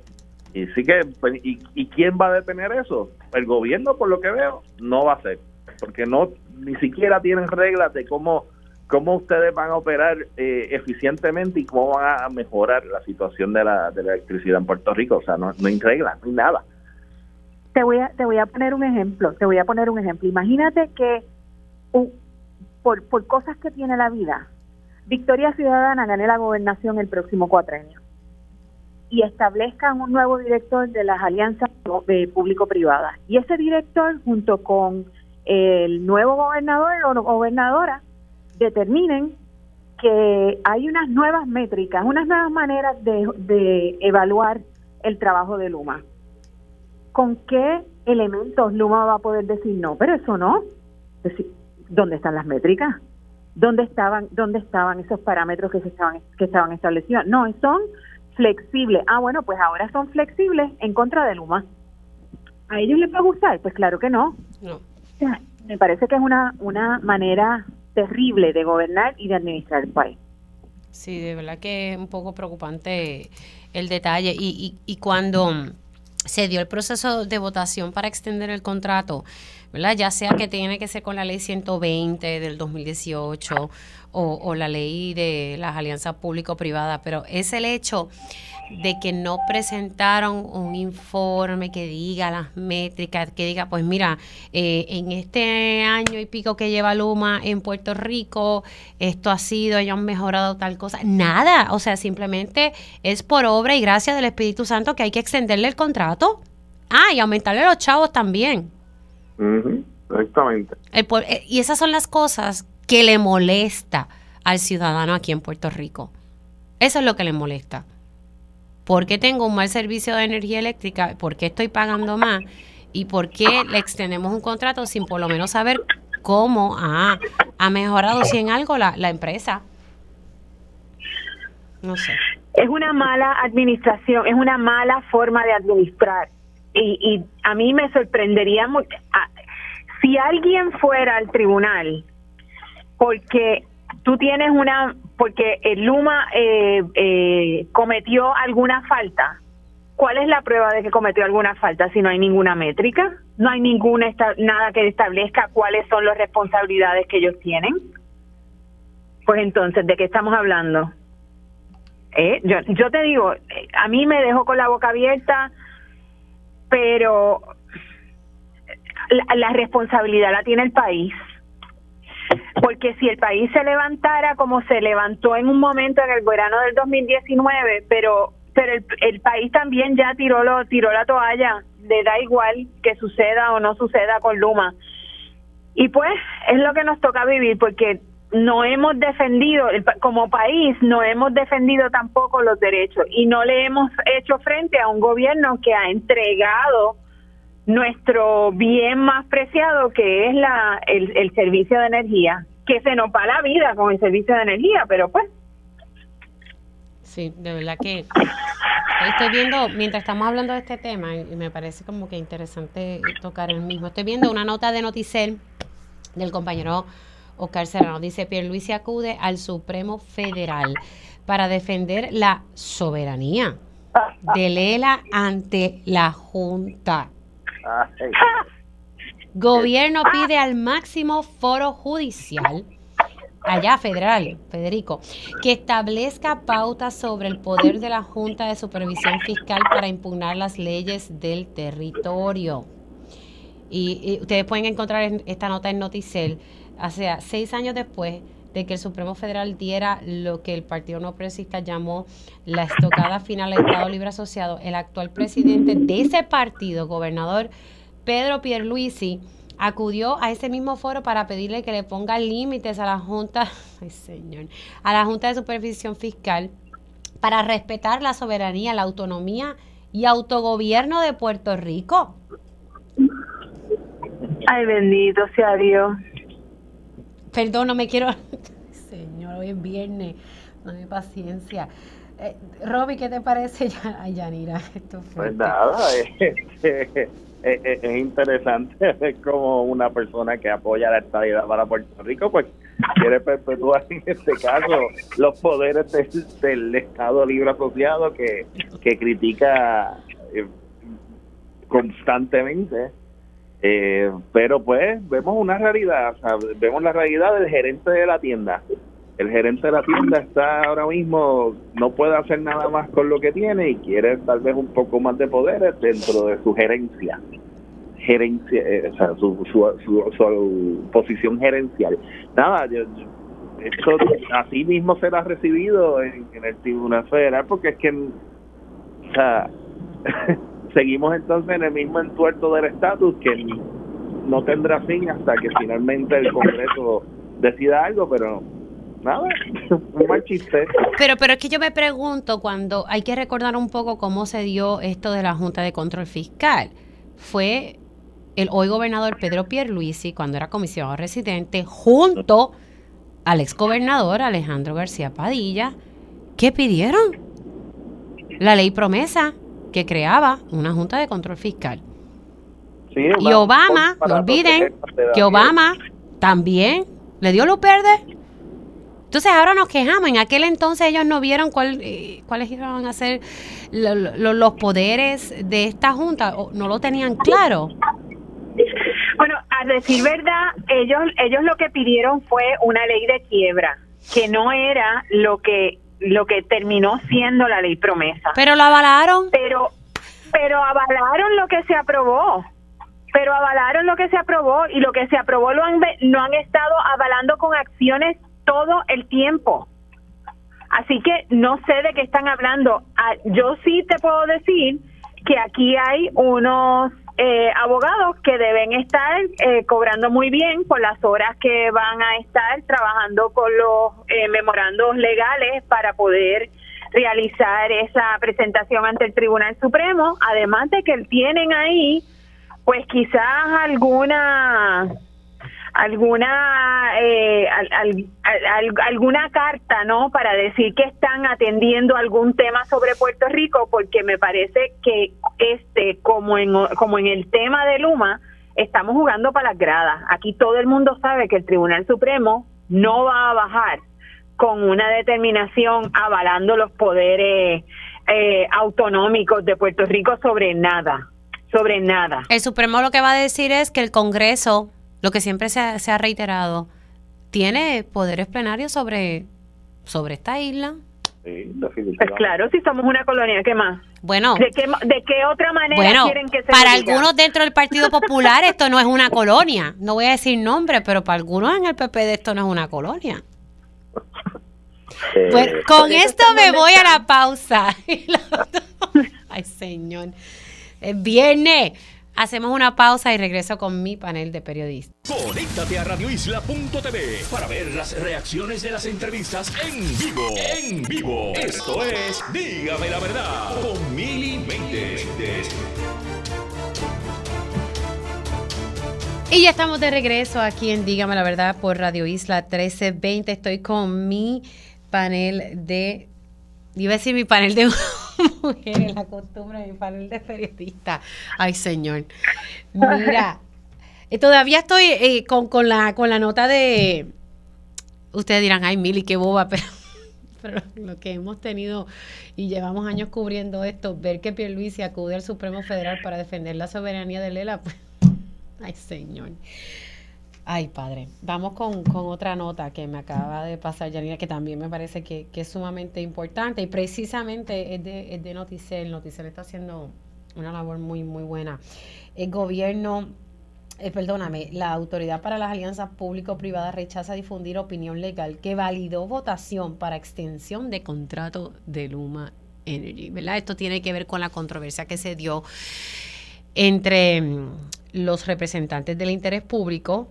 Y sí que, pues, y, ¿y quién va a detener eso? El gobierno, por lo que veo, no va a ser, porque no ni siquiera tienen reglas de cómo cómo ustedes van a operar eh, eficientemente y cómo van a mejorar la situación de la, de la electricidad en Puerto Rico. O sea, no, no hay reglas, no hay nada. Te voy, a, te voy a poner un ejemplo, te voy a poner un ejemplo. Imagínate que por, por cosas que tiene la vida, Victoria Ciudadana gane la gobernación el próximo cuatrenio y establezcan un nuevo director de las alianzas público-privadas. Y ese director, junto con el nuevo gobernador o gobernadora determinen que hay unas nuevas métricas, unas nuevas maneras de, evaluar el trabajo de Luma. ¿Con qué elementos Luma va a poder decir no? Pero eso no. decir, ¿dónde están las métricas? ¿Dónde estaban, dónde estaban esos parámetros que se estaban, que estaban establecidos? No, son flexibles. Ah, bueno, pues ahora son flexibles en contra de Luma. ¿A ellos les va a gustar? Pues claro que no. No me parece que es una, una manera terrible de gobernar y de administrar el país. Sí, de verdad que es un poco preocupante el detalle. Y, y, y cuando se dio el proceso de votación para extender el contrato, Ya sea que tiene que ser con la ley 120 del 2018 o, o la ley de las alianzas público-privadas, pero es el hecho de que no presentaron un informe que diga las métricas, que diga, pues mira, eh, en este año y pico que lleva Luma en Puerto Rico, esto ha sido, ellos han mejorado tal cosa. Nada, o sea, simplemente es por obra y gracia del Espíritu Santo que hay que extenderle el contrato. Ah, y aumentarle los chavos también. Exactamente. Eh, y esas son las cosas que le molesta al ciudadano aquí en Puerto Rico. Eso es lo que le molesta. ¿Por qué tengo un mal servicio de energía eléctrica? ¿Por qué estoy pagando más? ¿Y por qué le extendemos un contrato sin por lo menos saber cómo ha, mejorado, si en algo, la, la empresa? No sé. Es una mala administración, es una mala forma de administrar. Y, y a mí me sorprendería mucho. Si alguien fuera al tribunal porque tú tienes una, porque el Luma eh, eh, cometió alguna falta ¿cuál es la prueba de que cometió alguna falta si no hay ninguna métrica? No hay ninguna nada que establezca cuáles son las responsabilidades que ellos tienen. Pues entonces, ¿de qué estamos hablando? Eh, yo, yo te digo, a mí me dejó con la boca abierta, pero la, la responsabilidad la tiene el país porque si el país se levantara como se levantó en un momento en el verano del 2019, pero pero el, el país también ya tiró lo tiró la toalla, le da igual que suceda o no suceda con Luma. Y pues es lo que nos toca vivir porque no hemos defendido, como país, no hemos defendido tampoco los derechos y no le hemos hecho frente a un gobierno que ha entregado nuestro bien más preciado, que es la, el, el servicio de energía, que se nos va la vida con el servicio de energía, pero pues. Sí, de verdad que estoy viendo, mientras estamos hablando de este tema, y me parece como que interesante tocar el mismo, estoy viendo una nota de Noticel del compañero Oscar Serrano. Dice, Pierluisi acude al Supremo Federal para defender la soberanía de Lela ante la Junta. Gobierno pide al máximo foro judicial, allá federal, Federico, que establezca pautas sobre el poder de la Junta de Supervisión Fiscal para impugnar las leyes del territorio. Y, ustedes pueden encontrar esta nota en Noticel, hace seis años después de que el Supremo Federal diera lo que el Partido No Progresista llamó la estocada final al Estado Libre Asociado, el actual presidente de ese partido, gobernador Pedro Pierluisi, acudió a ese mismo foro para pedirle que le ponga límites a la Junta, ay señor, a la Junta de Supervisión Fiscal para respetar la soberanía, la autonomía y autogobierno de Puerto Rico. Ay, bendito sea Dios. Perdón, no me quiero. Señor, hoy es viernes. No hay paciencia. Eh, Roby, ¿qué te parece, Ay, Yanira? Esto fue pues nada, es, es, interesante ver como una persona que apoya la estabilidad para Puerto Rico, pues quiere perpetuar en este caso los poderes del, Estado Libre Asociado que, que critica eh, constantemente eh, pero pues vemos una realidad, vemos la realidad del gerente de la tienda. El gerente de la tienda está ahora mismo, no puede hacer nada más con lo que tiene y quiere tal vez un poco más de poder dentro de su gerencia. Gerencia, eh, o sea, su, su, posición gerencial. Nada, yo, esto así mismo será recibido en, en el Tribunal Federal porque es que, o sea, seguimos entonces en el mismo entuerto del estatus que no tendrá fin hasta que finalmente el Congreso decida algo, pero nada, un mal chiste. Pero, pero es que yo me pregunto cuando hay que recordar un poco cómo se dio esto de la Junta de Control Fiscal. Fue el hoy gobernador Pedro Pierluisi, cuando era comisionado residente, junto al ex gobernador Alejandro García Padilla, ¿qué pidieron? La ley promesa que creaba una Junta de Control Fiscal. y Obama, no olviden que Obama también le dio luz verde. Entonces ahora nos quejamos. En aquel entonces ellos no vieron cuál, eh, cuáles iban a ser los poderes de esta junta, o no lo tenían claro. Bueno, a decir verdad, ellos ellos lo que pidieron fue una ley de quiebra, que no era lo que lo que terminó siendo la ley promesa. Pero lo avalaron. Pero, pero avalaron lo que se aprobó. Pero avalaron lo que se aprobó y lo que se aprobó lo han, lo han estado avalando con acciones todo el tiempo. Así que no sé de qué están hablando. Ah, yo sí te puedo decir que aquí hay unos eh, abogados que deben estar eh, cobrando muy bien por las horas que van a estar trabajando con los eh, memorandos legales para poder realizar esa presentación ante el Tribunal Supremo, además de que tienen ahí pues quizás alguna alguna eh, alguna carta no para decir que están atendiendo algún tema sobre Puerto Rico porque me parece que este como en como en el tema de Luma estamos jugando para las gradas aquí todo el mundo sabe que el Tribunal Supremo no va a bajar con una determinación avalando los poderes eh, autonómicos de Puerto Rico sobre nada, sobre nada. El Supremo lo que va a decir es que el Congreso, lo que siempre se ha, se ha reiterado, tiene poderes plenarios sobre, sobre esta isla. Sí, Pues claro, si somos una colonia, ¿qué más? Bueno, ¿De qué, ma- de qué otra manera bueno, quieren que se para algunos dentro del Partido Popular esto no es una colonia. No voy a decir nombre, pero para algunos en el PP esto no es una colonia. Eh, Bueno, con por eso esto me voy a la pausa. Ay, señor. Es viernes. Hacemos una pausa y regreso con mi panel de periodistas. Conéctate a radioisla.tv para ver las reacciones de las entrevistas en vivo. En vivo. Esto es Dígame la verdad con Mili Méndez. Y ya estamos de regreso aquí en Dígame la Verdad por Radio Isla 1320. Estoy con mi panel de. Iba a decir mi panel de mujeres, la costumbre, mi panel de periodistas. Ay, señor. Mira, eh, todavía estoy eh, con, con, la, con la nota de. Ustedes dirán, ay, Mili, qué boba, pero, pero lo que hemos tenido y llevamos años cubriendo esto, ver que Pierluisi acude al Supremo Federal para defender la soberanía de Lela, pues Ay, señor. Ay, padre. Vamos con, con otra nota que me acaba de pasar, Janina, que también me parece que, que es sumamente importante y precisamente es de, es de Noticel. Noticel está haciendo una labor muy, muy buena. El gobierno, eh, perdóname, la Autoridad para las Alianzas Público-Privadas rechaza difundir opinión legal que validó votación para extensión de contrato de Luma Energy, ¿verdad? Esto tiene que ver con la controversia que se dio entre mm, los representantes del interés público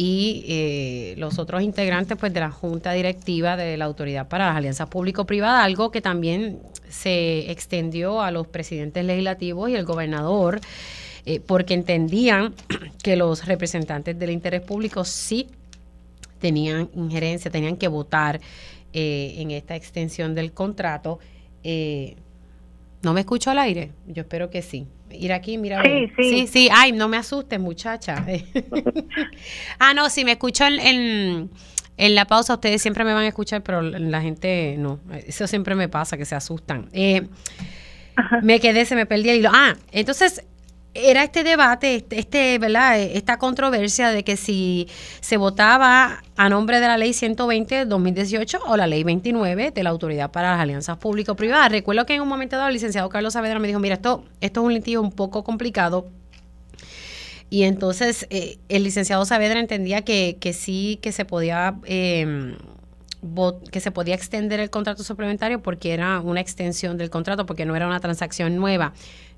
y eh, los otros integrantes pues de la junta directiva de la autoridad para las alianzas público-privadas, algo que también se extendió a los presidentes legislativos y el gobernador, eh, porque entendían que los representantes del interés público sí tenían injerencia, tenían que votar eh, en esta extensión del contrato. Eh, ¿No me escucho al aire? Yo espero que sí. Ir aquí, mira. Sí, sí. Sí, sí. Ay, no me asustes, muchacha. ah, no, si me escucho en, en, en la pausa, ustedes siempre me van a escuchar, pero la gente no. Eso siempre me pasa, que se asustan. Eh, me quedé, se me perdí el hilo. Ah, entonces era este debate, este, este, ¿verdad? Esta controversia de que si se votaba a nombre de la ley 120 de 2018 o la ley 29 de la Autoridad para las Alianzas Público-Privadas. Recuerdo que en un momento dado el licenciado Carlos Saavedra me dijo, mira, esto, esto es un litigio un poco complicado. Y entonces eh, el licenciado Saavedra entendía que, que sí, que se podía... eh, que se podía extender el contrato suplementario porque era una extensión del contrato, porque no era una transacción nueva.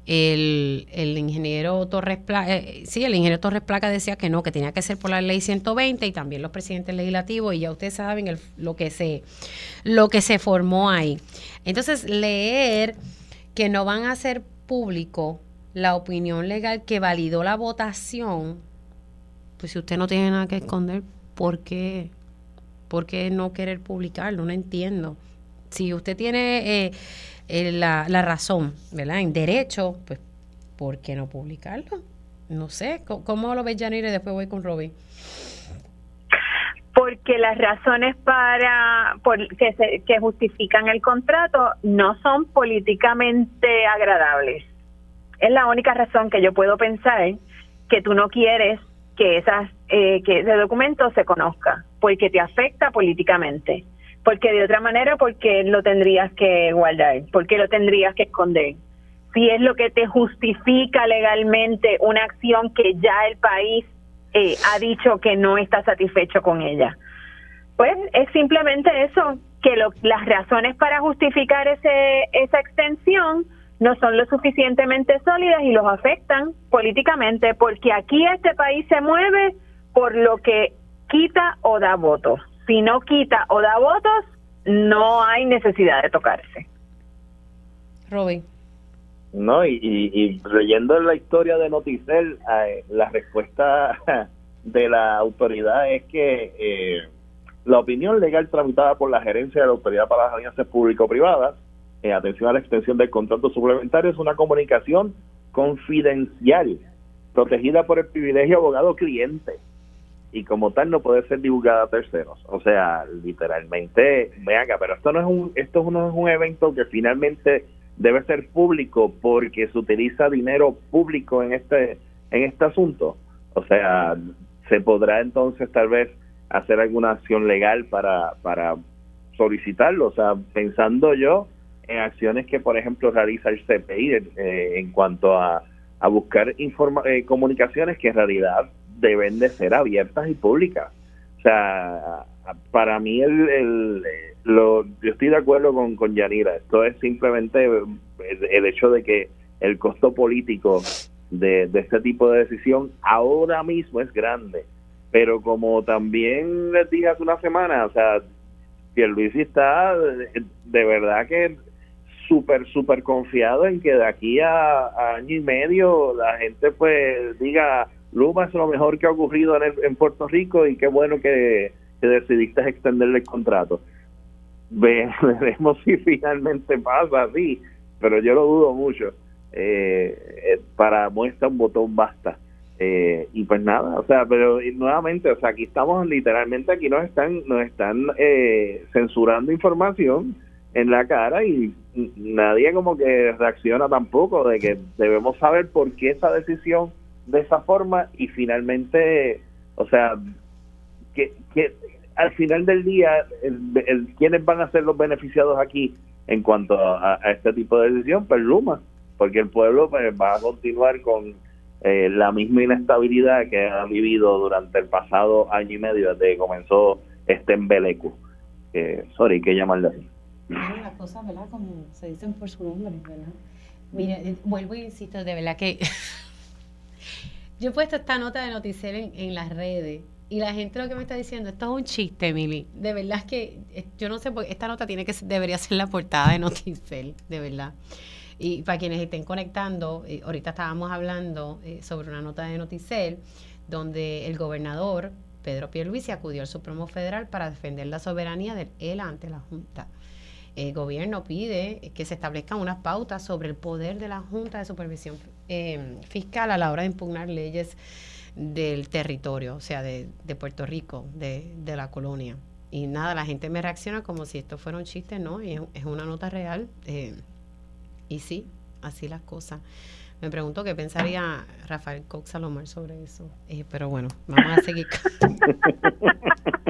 El, el ingeniero Torres Placa, sí, el ingeniero Torres Placa decía que no, que tenía que ser por la ley 120 y también los presidentes legislativos y ya ustedes saben lo que se lo que se formó ahí. Entonces, leer que no van a hacer público la opinión legal que validó la votación, pues si usted no tiene nada que esconder, ¿por qué? ¿Por qué no querer publicarlo? No entiendo. Si usted tiene eh, eh, la, la razón, ¿verdad? En derecho, pues, ¿por qué no publicarlo? No sé. ¿Cómo, lo ves, Janire? Y después voy con Robin. porque las razones para que, se, que justifican el contrato no son políticamente agradables. Es la única razón que yo puedo pensar que tú no quieres que esas eh, que ese documento se conozca, porque te afecta políticamente, porque de otra manera porque lo tendrías que guardar, porque lo tendrías que esconder. Si es lo que te justifica legalmente una acción que ya el país eh, ha dicho que no está satisfecho con ella. Pues es simplemente eso, que lo- las razones para justificar ese, esa extensión no son lo suficientemente sólidas y los afectan políticamente, porque aquí este país se mueve por lo que quita o da votos. Si no quita o da votos, no hay necesidad de tocarse. Robin. No, y, y, y leyendo la historia de Noticel, eh, la respuesta de la autoridad es que eh, la opinión legal tramitada por la gerencia de la Autoridad para las Alianzas Público-Privadas, en atención a la extensión del contrato suplementario, es una comunicación confidencial, protegida por el privilegio abogado-cliente, y como tal no puede ser divulgada a terceros. O sea, literalmente, vean acá, pero esto no es un, esto no es un evento que finalmente debe ser público porque se utiliza dinero público en este en este asunto. O sea, se podrá entonces tal vez hacer alguna acción legal para para solicitarlo, o sea, pensando yo en acciones que, por ejemplo, realiza el CPI eh, en cuanto a, a buscar informa eh, comunicaciones que en realidad deben de ser abiertas y públicas. O sea, para mí el, lo, yo estoy de acuerdo con, con Yanira. Esto es simplemente el, hecho de que el costo político de, de este tipo de decisión ahora mismo es grande. Pero como también les dije hace una semana, o sea, Luis está de, verdad que súper, súper confiado en que de aquí a, año y medio la gente pues diga, Luma es lo mejor que ha ocurrido en, en Puerto Rico y qué bueno que, decidiste extenderle el contrato. Veremos si finalmente pasa así, pero yo lo dudo mucho. Eh, eh, para muestra un botón basta. Eh, y pues nada, o sea, pero nuevamente, o sea, aquí estamos literalmente, aquí nos están, nos están eh, censurando información en la cara y nadie como que reacciona tampoco de que debemos saber por qué esa decisión de esa forma y finalmente, o sea, que, que al final del día, el, ¿quiénes van a ser los beneficiados aquí en cuanto a, este tipo de decisión? Pues Luma, porque el pueblo pues, va a continuar con eh, la misma inestabilidad que ha vivido durante el pasado año y medio desde que comenzó este embeleco. Eh, sorry, que llamarle así. Las cosas, ¿verdad? Como se dicen por su nombre, ¿verdad? Mire, eh, vuelvo y insisto, de verdad que yo he puesto esta nota de noticiero en, las redes y la gente lo que me está diciendo, esto es un chiste, Emily. De verdad es que eh, yo no sé, por esta nota tiene que debería ser la portada de Noticel, de verdad. Y para quienes estén conectando, eh, ahorita estábamos hablando eh, sobre una nota de Noticel donde el gobernador Pedro Pierluisi acudió al Supremo Federal para defender la soberanía de él ante la Junta. El gobierno pide que se establezcan unas pautas sobre el poder de la Junta de Supervisión eh, Fiscal a la hora de impugnar leyes del territorio, o sea, de, Puerto Rico, de, la colonia. Y nada, la gente me reacciona como si esto fuera un chiste, ¿no? Y es, una nota real. Y sí, así las cosas. Me pregunto qué pensaría Rafael Cox Salomar sobre eso. Eh, pero bueno, vamos a seguir.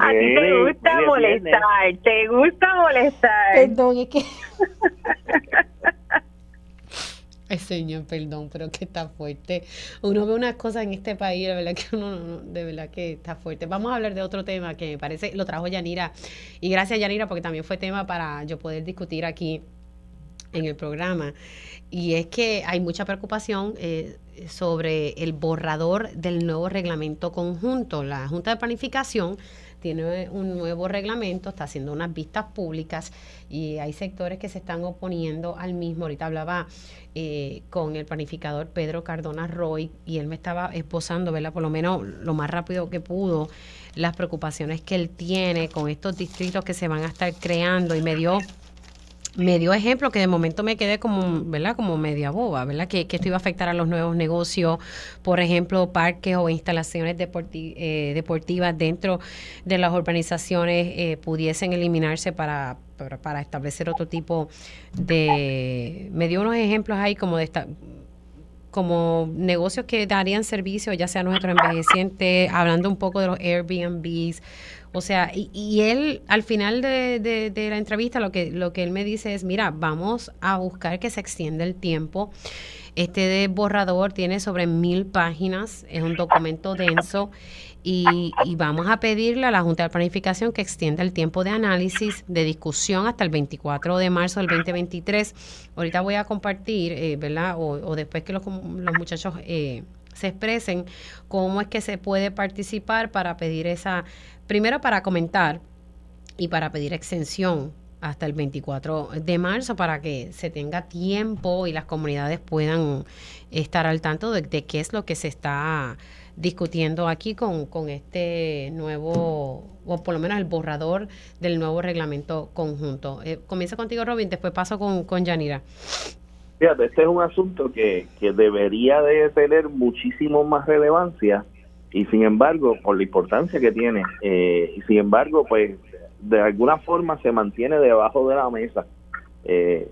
a ti te gusta molestar, te gusta molestar. Perdón, es que... Ay, señor, perdón, pero que está fuerte. Uno ve unas cosas en este país, de verdad que uno de verdad que está fuerte. Vamos a hablar de otro tema que me parece, lo trajo Yanira. Y gracias Yanira porque también fue tema para yo poder discutir aquí en el programa. Y es que hay mucha preocupación eh, sobre el borrador del nuevo reglamento conjunto. La Junta de Planificación tiene un nuevo reglamento, está haciendo unas vistas públicas y hay sectores que se están oponiendo al mismo. Ahorita hablaba eh, con el planificador Pedro Cardona Roy y él me estaba esposando, ¿verdad? Por lo menos lo más rápido que pudo, las preocupaciones que él tiene con estos distritos que se van a estar creando y me dio me dio ejemplo que de momento me quedé como, ¿verdad? Como media boba, ¿verdad? Que, esto iba a afectar a los nuevos negocios, por ejemplo, parques o instalaciones eh, deportivas dentro de las urbanizaciones eh, pudiesen eliminarse para, para, establecer otro tipo de... Me dio unos ejemplos ahí como de esta como negocios que darían servicio, ya sea a nuestros envejecientes, hablando un poco de los Airbnbs, o sea, y, él al final de, la entrevista lo que, lo que él me dice es, mira, vamos a buscar que se extienda el tiempo. Este de borrador tiene sobre mil páginas, es un documento denso y, vamos a pedirle a la Junta de Planificación que extienda el tiempo de análisis, de discusión hasta el 24 de marzo del 2023. Ahorita voy a compartir, eh, ¿verdad? O, después que los, los muchachos... Eh, se expresen cómo es que se puede participar para pedir esa Primero para comentar y para pedir extensión hasta el 24 de marzo para que se tenga tiempo y las comunidades puedan estar al tanto de, qué es lo que se está discutiendo aquí con, con, este nuevo, o por lo menos el borrador del nuevo reglamento conjunto. Eh, comienza contigo, Robin, después paso con, con Yanira. Este es un asunto que, que debería de tener muchísimo más relevancia y sin embargo, por la importancia que tiene, eh, y sin embargo, pues de alguna forma se mantiene debajo de la mesa. Eh,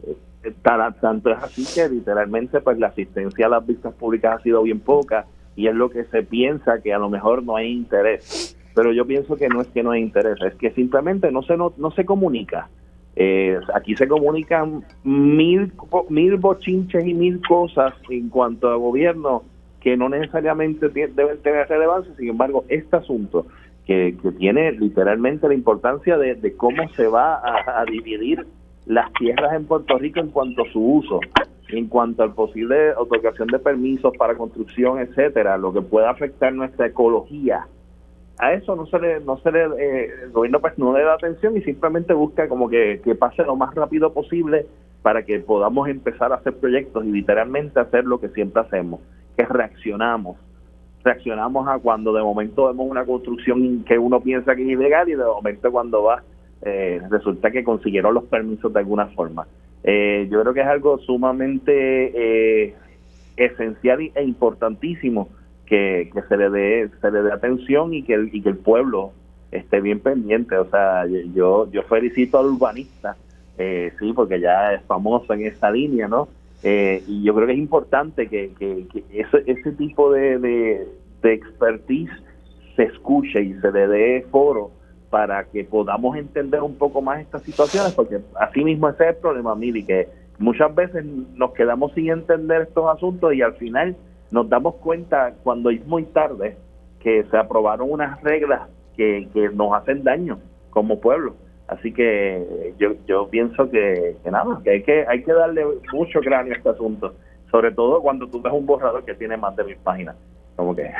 tanto es así que literalmente pues la asistencia a las vistas públicas ha sido bien poca y es lo que se piensa que a lo mejor no hay interés. Pero yo pienso que no es que no hay interés, es que simplemente no se, no, se comunica. Eh, aquí se comunican mil, mil bochinches y mil cosas en cuanto a gobierno que no necesariamente deben tener relevancia, sin embargo, este asunto que, tiene literalmente la importancia de, cómo se va a, dividir las tierras en Puerto Rico en cuanto a su uso, en cuanto al posible otorgación de permisos para construcción, etcétera, lo que pueda afectar nuestra ecología. A eso no se le, no se le, eh, el gobierno pues no le da atención y simplemente busca como que, que pase lo más rápido posible para que podamos empezar a hacer proyectos y literalmente hacer lo que siempre hacemos, que reaccionamos reaccionamos a cuando de momento vemos una construcción que uno piensa que es ilegal y de momento cuando va eh, resulta que consiguieron los permisos de alguna forma. Eh, yo creo que es algo sumamente eh, esencial e importantísimo que, se le dé se le dé atención y que el, que el pueblo esté bien pendiente. O sea, yo yo felicito al urbanista, sí, porque ya es famoso en esa línea, ¿no? Eh, y yo creo que es importante que, que, ese, ese tipo de, de, expertise se escuche y se le dé foro para que podamos entender un poco más estas situaciones, porque así mismo ese es el problema, Mili, que muchas veces nos quedamos sin entender estos asuntos y al final nos damos cuenta cuando es muy tarde que se aprobaron unas reglas que, que nos hacen daño como pueblo. Así que yo, yo pienso que, nada, que hay que hay que darle mucho cráneo a este asunto, sobre todo cuando tú ves un borrador que tiene más de mil páginas, como que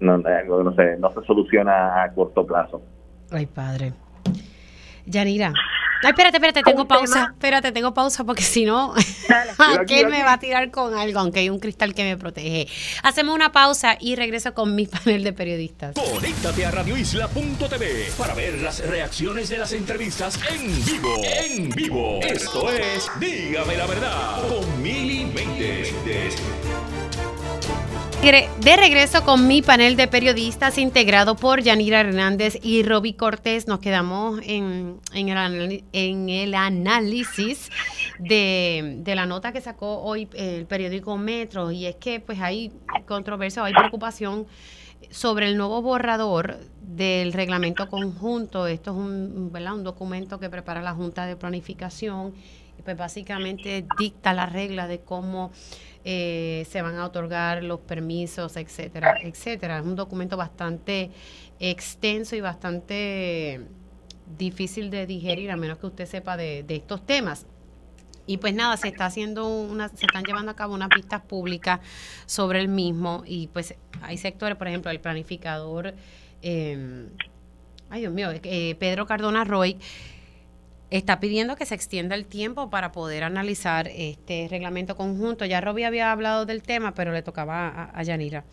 no, no, se, no se soluciona a corto plazo. Ay, padre. Yanira, Ay, espérate, espérate, tengo pausa. Espérate, tengo pausa porque si no, aquel me va a tirar con algo, aunque hay un cristal que me protege. Hacemos una pausa y regreso con mi panel de periodistas. Conéctate a radioisla.tv para ver las reacciones de las entrevistas en vivo. En vivo. Esto es Dígame la verdad con Mili Méndez de regreso con mi panel de periodistas integrado por Yanira Hernández y Roby Cortés. Nos quedamos en, el, en el, análisis de, la nota que sacó hoy el periódico Metro y es que pues hay controversia, hay preocupación sobre el nuevo borrador del reglamento conjunto. Esto es un, un documento que prepara la Junta de Planificación y pues básicamente dicta la regla de cómo eh, se van a otorgar los permisos, etcétera, etcétera. Es un documento bastante extenso y bastante difícil de digerir, a menos que usted sepa de, estos temas. Y pues nada, se está haciendo una, se están llevando a cabo unas pistas públicas sobre el mismo y pues hay sectores, por ejemplo, el planificador, eh, ay Dios mío, eh, Pedro Cardona Roy, está pidiendo que se extienda el tiempo para poder analizar este reglamento conjunto. Ya Robbie había hablado del tema, pero le tocaba a, Yanira.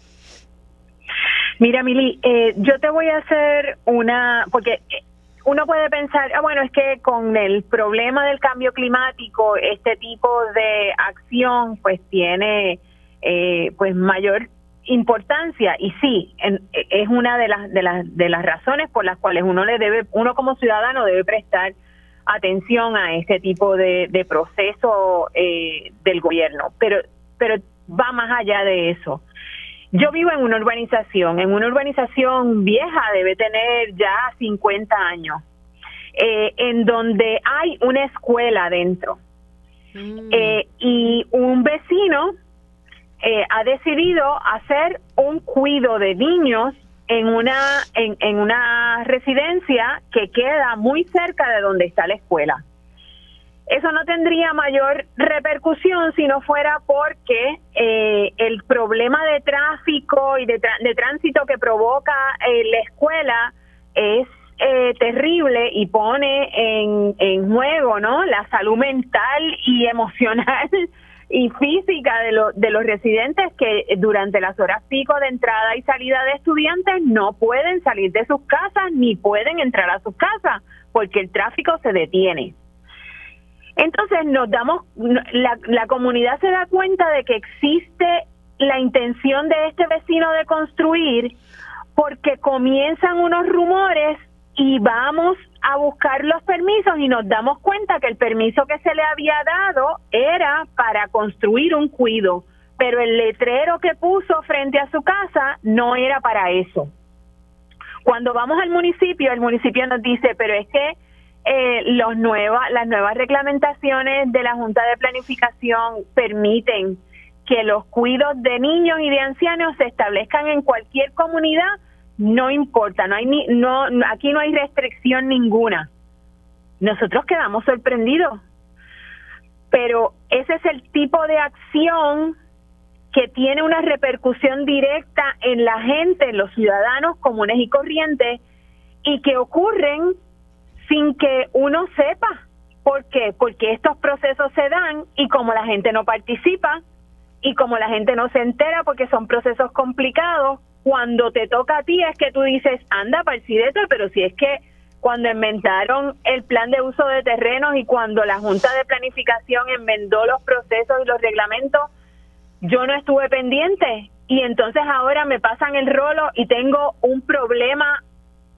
Mira, Mili, eh, yo te voy a hacer una, porque eh, uno puede pensar, ah, bueno, es que con el problema del cambio climático, este tipo de acción, pues tiene, eh, pues mayor importancia y sí es una de las de las de las razones por las cuales uno le debe uno como ciudadano debe prestar atención a este tipo de, proceso eh, del gobierno, pero, pero va más allá de eso. Yo vivo en una urbanización, en una urbanización vieja, debe tener ya 50 años, eh, en donde hay una escuela dentro. Mm. Eh, y un vecino ha decidido hacer un cuido de niños en una, en, en una residencia que queda muy cerca de donde está la escuela. Eso no tendría mayor repercusión si no fuera porque eh, el problema de tráfico y de, de tránsito que provoca eh, la escuela es eh, terrible y pone en, en juego no la salud mental y emocional y física de, de los residentes que durante las horas pico de entrada y salida de estudiantes no pueden salir de sus casas ni pueden entrar a sus casas porque el tráfico se detiene. Entonces nos damos, la, la comunidad se da cuenta de que existe la intención de este vecino de construir porque comienzan unos rumores y vamos a buscar los permisos y nos damos cuenta que el permiso que se le había dado era para construir un cuido, pero el letrero que puso frente a su casa no era para eso. Cuando vamos al municipio, el municipio nos dice, pero es que eh, los nueva, las nuevas reglamentaciones de la Junta de Planificación permiten que los cuidos de niños y de ancianos se establezcan en cualquier comunidad no importa, no hay ni, no, aquí no hay restricción ninguna. Nosotros quedamos sorprendidos, pero ese es el tipo de acción que tiene una repercusión directa en la gente, en los ciudadanos comunes y corrientes, y que ocurren sin que uno sepa. ¿Por qué? Porque estos procesos se dan y como la gente no participa y como la gente no se entera porque son procesos complicados, cuando te toca a ti es que tú dices, anda, parcidete, pero si es que cuando inventaron el plan de uso de terrenos y cuando la Junta de Planificación enmendó los procesos y los reglamentos, yo no estuve pendiente y entonces ahora me pasan el rolo y tengo un problema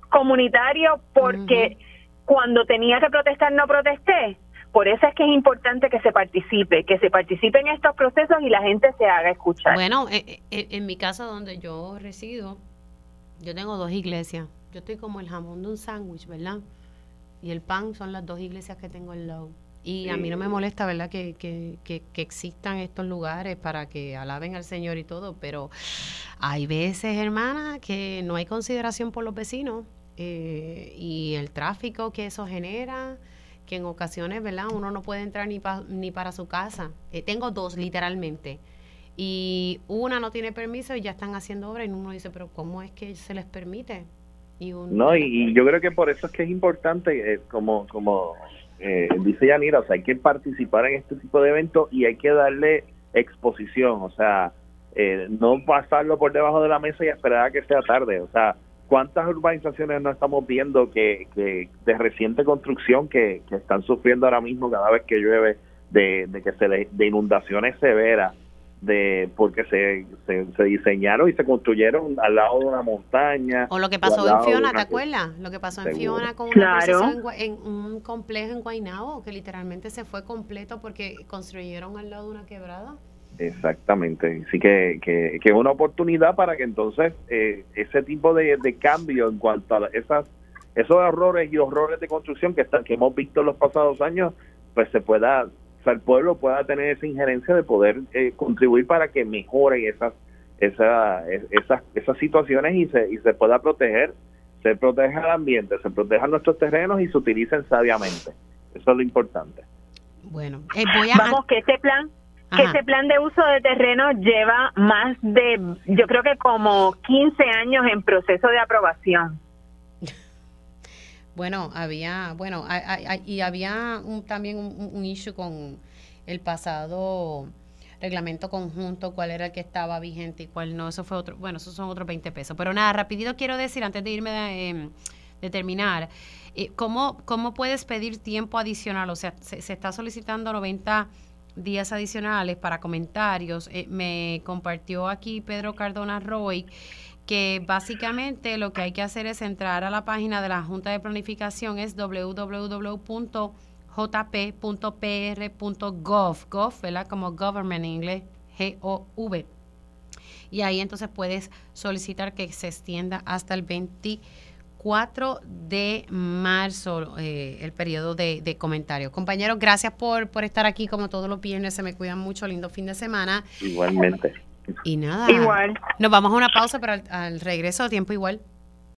comunitario porque cuando tenía que protestar no protesté. Por eso es que es importante que se participe, que se participe en estos procesos y la gente se haga escuchar. Bueno, eh, eh, en mi casa donde yo resido, yo tengo dos iglesias. Yo estoy como el jamón de un sándwich, ¿verdad? Y el pan son las dos iglesias que tengo al lado. Y a mí no me molesta, ¿verdad? Que, que, que, existan estos lugares para que alaben al Señor y todo, pero hay veces, hermana, que no hay consideración por los vecinos eh, y el tráfico que eso genera que en ocasiones, ¿verdad? Uno no puede entrar ni, ni para su casa. Eh, tengo dos, literalmente. Y una no tiene permiso y ya están haciendo obra y uno dice, pero ¿cómo es que se les permite? Y no, y, yo creo que por eso es que es importante, eh, como, como eh, dice Yanira, o sea, hay que participar en este tipo de eventos y hay que darle exposición, o sea, no pasarlo por debajo de la mesa y esperar a que sea tarde, o sea, ¿Cuántas urbanizaciones no estamos viendo que, de reciente construcción que, están sufriendo ahora mismo cada vez que llueve de, que se de inundaciones severas? de porque se, se, diseñaron y se construyeron al lado de una montaña. O lo que pasó en Fiona, ¿te acuerdas? Lo que pasó en Fiona con en, un complejo en Guaynabo, que literalmente se fue completo porque construyeron al lado de una quebrada. Exactamente, sí que, que, es una oportunidad para que entonces eh, ese tipo de, cambio en cuanto a esas esos errores y horrores de construcción que, están, que hemos visto en los pasados años, pues se pueda, o sea, el pueblo pueda tener esa injerencia de poder eh, contribuir para que mejoren esas, esas, esas, esas situaciones y se, y se pueda proteger, se proteja el ambiente, se protejan nuestros terrenos y se utilicen sabiamente. Eso es lo importante. Bueno, eh, voy a... Vamos, que este plan que ese plan de uso de terreno lleva más de, yo creo que como 15 años en proceso de aprobación. Bueno, había, bueno, y había un, también un, issue con el pasado reglamento conjunto, cuál era el que estaba vigente y cuál no, eso fue otro, bueno, esos son otros 20 pesos. Pero nada, rapidito quiero decir, antes de irme de, em, terminar, eh, ¿cómo, ¿cómo puedes pedir tiempo adicional? O sea, se, se está solicitando 90 días adicionales para comentarios. Eh, me compartió aquí Pedro Cardona Roy que básicamente lo que hay que hacer es entrar a la página de la Junta de Planificación, es www.jp.pr.gov, gov, ¿verdad? Como government en inglés, G-O-V. Y ahí entonces puedes solicitar que se extienda hasta el 20 4 de marzo, eh, el periodo de, comentarios. Compañeros, gracias por, por estar aquí como todos los viernes. Se me cuidan mucho. Lindo fin de semana. Igualmente. Y nada. Igual. Nos vamos a una pausa, pero al, al regreso, tiempo igual.